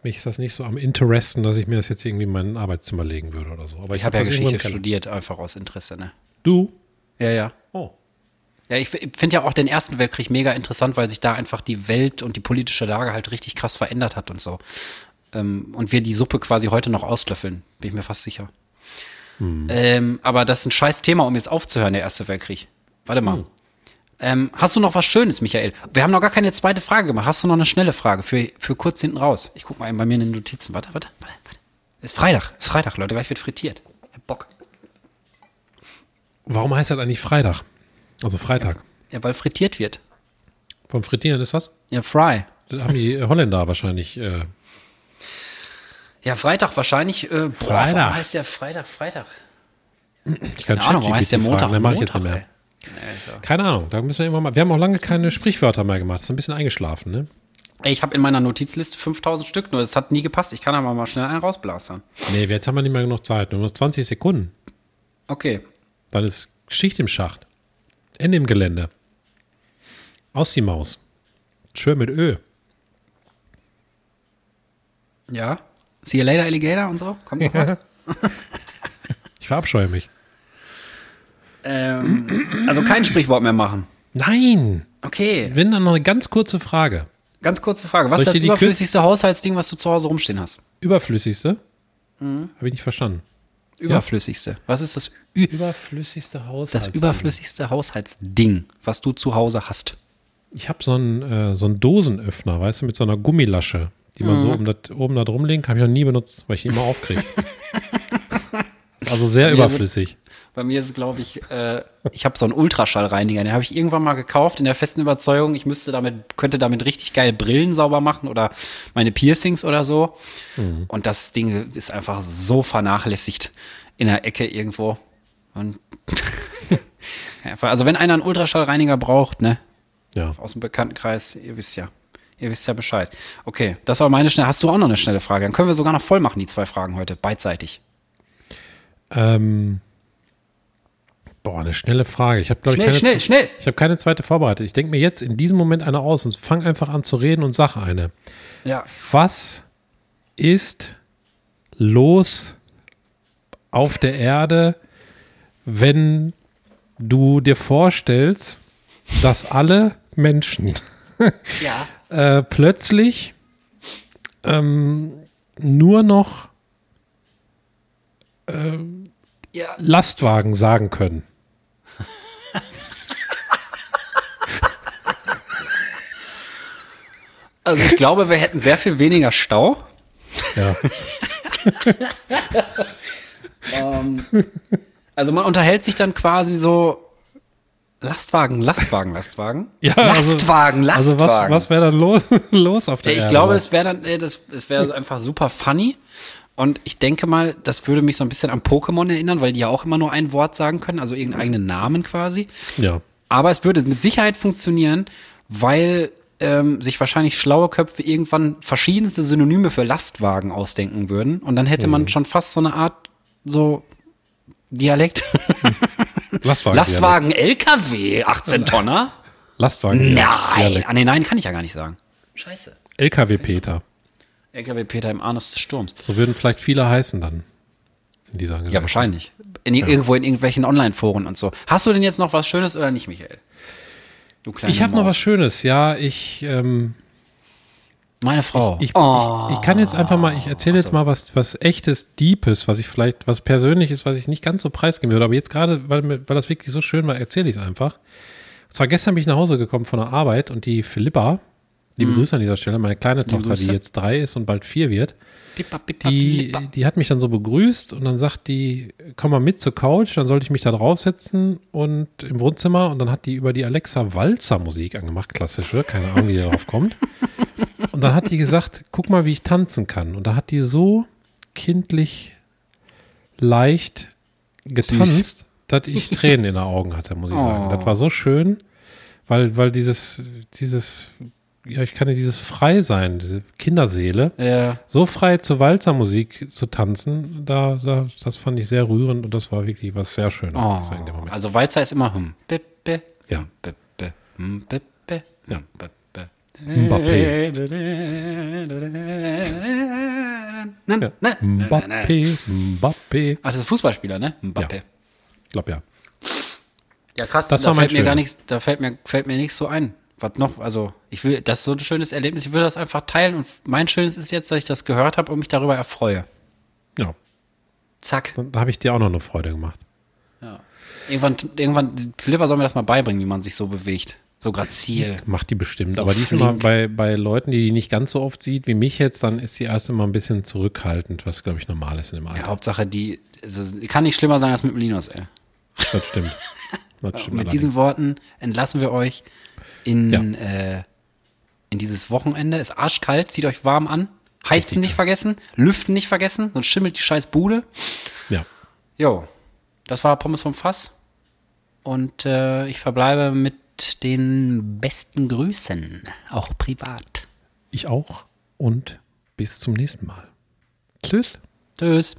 Mich ist das nicht so am Interessen, dass ich mir das jetzt irgendwie in mein Arbeitszimmer legen würde oder so. Aber Ich habe ja Geschichte studiert, einfach aus Interesse, ne? Du? Ja, ja. Oh. Ja, ich finde ja auch den Ersten Weltkrieg mega interessant, weil sich da einfach die Welt und die politische Lage halt richtig krass verändert hat und so. Ähm, und wir die Suppe quasi heute noch auslöffeln, bin ich mir fast sicher. Ähm, aber das ist ein scheiß Thema, um jetzt aufzuhören, der Erste Weltkrieg. Warte mal. Ähm, hast du noch was Schönes, Michael? Wir haben noch gar keine zweite Frage gemacht. Hast du noch eine schnelle Frage für, für kurz hinten raus? Ich guck mal eben bei mir in den Notizen. Warte, warte, warte, warte. Ist Freitag, ist Freitag, Leute, gleich wird frittiert. Ich hab Bock. Warum heißt das eigentlich Freitag? Also Freitag. Ja, weil frittiert wird. Vom Frittieren ist das? Ja, Fry. Das haben die Holländer wahrscheinlich. Äh, Ja, Freitag wahrscheinlich. Äh, boah, Freitag. Warum heißt der Freitag Freitag? ich kann Keine Ahnung, warum heißt der Montag? fragen, dann mache ich jetzt Montag, nicht mehr. ey. Also. Keine Ahnung, da müssen wir immer mal. Wir haben auch lange keine Sprichwörter mehr gemacht. Ist ein bisschen eingeschlafen, ne? Ich habe in meiner Notizliste 5000 Stück, nur es hat nie gepasst. Ich kann aber mal schnell einen rausblastern. Nee, jetzt haben wir nicht mehr genug Zeit. Nur noch 20 Sekunden. Okay. Dann ist Schicht im Schacht. Ende im Gelände. Aus die Maus. Schön mit Ö. Ja. See you later, Alligator und so. Kommt noch was? Ich verabscheue mich. Ähm, also kein Sprichwort mehr machen. Nein! Okay. Wenn dann noch eine ganz kurze Frage. Ganz kurze Frage. Was ist das überflüssigste Haushaltsding, was du zu Hause rumstehen hast? Überflüssigste? Mhm. Habe ich nicht verstanden. Überflüssigste. Was ist das, Ü Überflüssigste Haushalt. das überflüssigste Haushaltsding, was du zu Hause hast? Ich habe so einen, äh, so einen Dosenöffner, weißt du, mit so einer Gummilasche, die man Mhm. so um dat, oben da drum legen kann. Habe ich noch nie benutzt, weil ich die immer aufkriege. also sehr wird- überflüssig. Bei mir ist, glaube ich, äh, ich habe so einen Ultraschallreiniger, den habe ich irgendwann mal gekauft in der festen Überzeugung, ich müsste damit, könnte damit richtig geil Brillen sauber machen oder meine Piercings oder so. Und das Ding ist einfach so vernachlässigt in der Ecke irgendwo. Und also wenn einer einen Ultraschallreiniger braucht, ne, Ja. aus dem Bekanntenkreis, ihr wisst ja. Ihr wisst ja Bescheid. Okay, das war meine schnelle. Hast du auch noch eine schnelle Frage? Dann können wir sogar noch voll machen, die zwei Fragen heute, beidseitig. Ähm, boah, eine schnelle Frage. Ich habe, glaube ich, keine, schnell, schnell. Ich habe keine zweite vorbereitet. Ich denke mir jetzt in diesem Moment eine aus und fang einfach an zu reden und sag eine. Ja. Was ist los auf der Erde, wenn du dir vorstellst, dass alle Menschen Ja. äh, plötzlich ähm, nur noch Ja. Lastwagen sagen können? Also ich glaube, wir hätten sehr viel weniger Stau. Ja. Also man unterhält sich dann quasi so Lastwagen, Lastwagen, Lastwagen. Ja, Lastwagen, also, Lastwagen. Also was, was wäre dann los, los auf der Ja, ich Erde? glaube, es wäre dann, das, es wäre einfach super funny. Und ich denke mal, das würde mich so ein bisschen an Pokémon erinnern, weil die ja auch immer nur ein Wort sagen können, also irgendeinen eigenen Namen quasi. ja. Aber es würde mit Sicherheit funktionieren, weil ähm, sich wahrscheinlich schlaue Köpfe irgendwann verschiedenste Synonyme für Lastwagen ausdenken würden. Und dann hätte Mhm. man schon fast so eine Art so Dialekt. Lastwagen. Lastwagen LKW, 18 Tonner? Lastwagen. Nein. Dialekt. Ah, nee, nein, kann ich ja gar nicht sagen. Scheiße. LKW Peter. LKW Peter im Anus des Sturms. So würden vielleicht viele heißen dann. In dieser Ja, wahrscheinlich. In, Irgendwo in irgendwelchen Online-Foren und so. Hast du denn jetzt noch was Schönes oder nicht, Michael? Du kleine Ich habe noch was Schönes, ja. Ich, ähm, Meine Frau. ich, Oh. ich, ich kann jetzt einfach mal, ich erzähle jetzt mal was, was echtes, Deepes, was ich vielleicht, was persönlich ist, was ich nicht ganz so preisgeben würde. Aber jetzt gerade, weil, weil das wirklich so schön war, erzähle ich es einfach. Und zwar gestern bin ich nach Hause gekommen von der Arbeit und die Philippa, liebe Grüße an dieser Stelle, meine kleine Tochter, die Mhm. Jetzt drei ist und bald vier wird, die, die hat mich dann so begrüßt und dann sagt die, komm mal mit zur Couch, dann sollte ich mich da draufsetzen und im Wohnzimmer und dann hat die über die Alexa Walzer Musik angemacht, klassische, keine Ahnung, wie die darauf kommt. Und dann hat die gesagt, guck mal, wie ich tanzen kann. Und da hat die so kindlich leicht getanzt, dass ich Tränen in den Augen hatte, muss ich sagen. Oh. Das war so schön, weil, weil dieses, dieses, ja, ich kann ja dieses Freisein, diese Kinderseele, Ja. so frei zur Walzermusik zu tanzen, da, da, das fand ich sehr rührend und das war wirklich was sehr Schönes Oh. ich sagen, in dem Moment. Also Walzer ist immer hm. Ja. hm, hm, bi, Ja. hm, bi, bi. Mbappé. nein, Ja. nein, nein, nein, nein. Mbappé, Mbappé. Ach, das ist Fußballspieler, ne? Mbappé. Ja. Ich glaube ja. Ja, krass, Das da fällt mir gar nichts, da fällt mir, fällt mir nichts so ein. Was noch, also ich will, das ist so ein schönes Erlebnis, ich will das einfach teilen und mein Schönes ist jetzt, dass ich das gehört habe und mich darüber erfreue. Ja, Zack. dann da habe ich dir auch noch eine Freude gemacht. Ja. Irgendwann, irgendwann, Philippa soll mir das mal beibringen, wie man sich so bewegt. So grazil. Macht die bestimmt. So Aber die ist immer flink. bei, bei Leuten, die die nicht ganz so oft sieht wie mich jetzt, dann ist sie erst immer ein bisschen zurückhaltend, was glaube ich normal ist in dem Ja, Alter. Hauptsache, die, also, kann nicht schlimmer sein als mit dem Linus, ey. Das stimmt. Das stimmt mit diesen. Worten entlassen wir euch in, Ja. äh, in dieses Wochenende. Ist arschkalt, zieht euch warm an. Heizen Richtig nicht vergessen, lüften nicht vergessen, sonst schimmelt die scheiß Bude. Ja. Jo, das war Pommes vom Fass. Und äh, ich verbleibe mit den besten Grüßen, auch privat. Ich auch. Und bis zum nächsten Mal. Tschüss. Tschüss.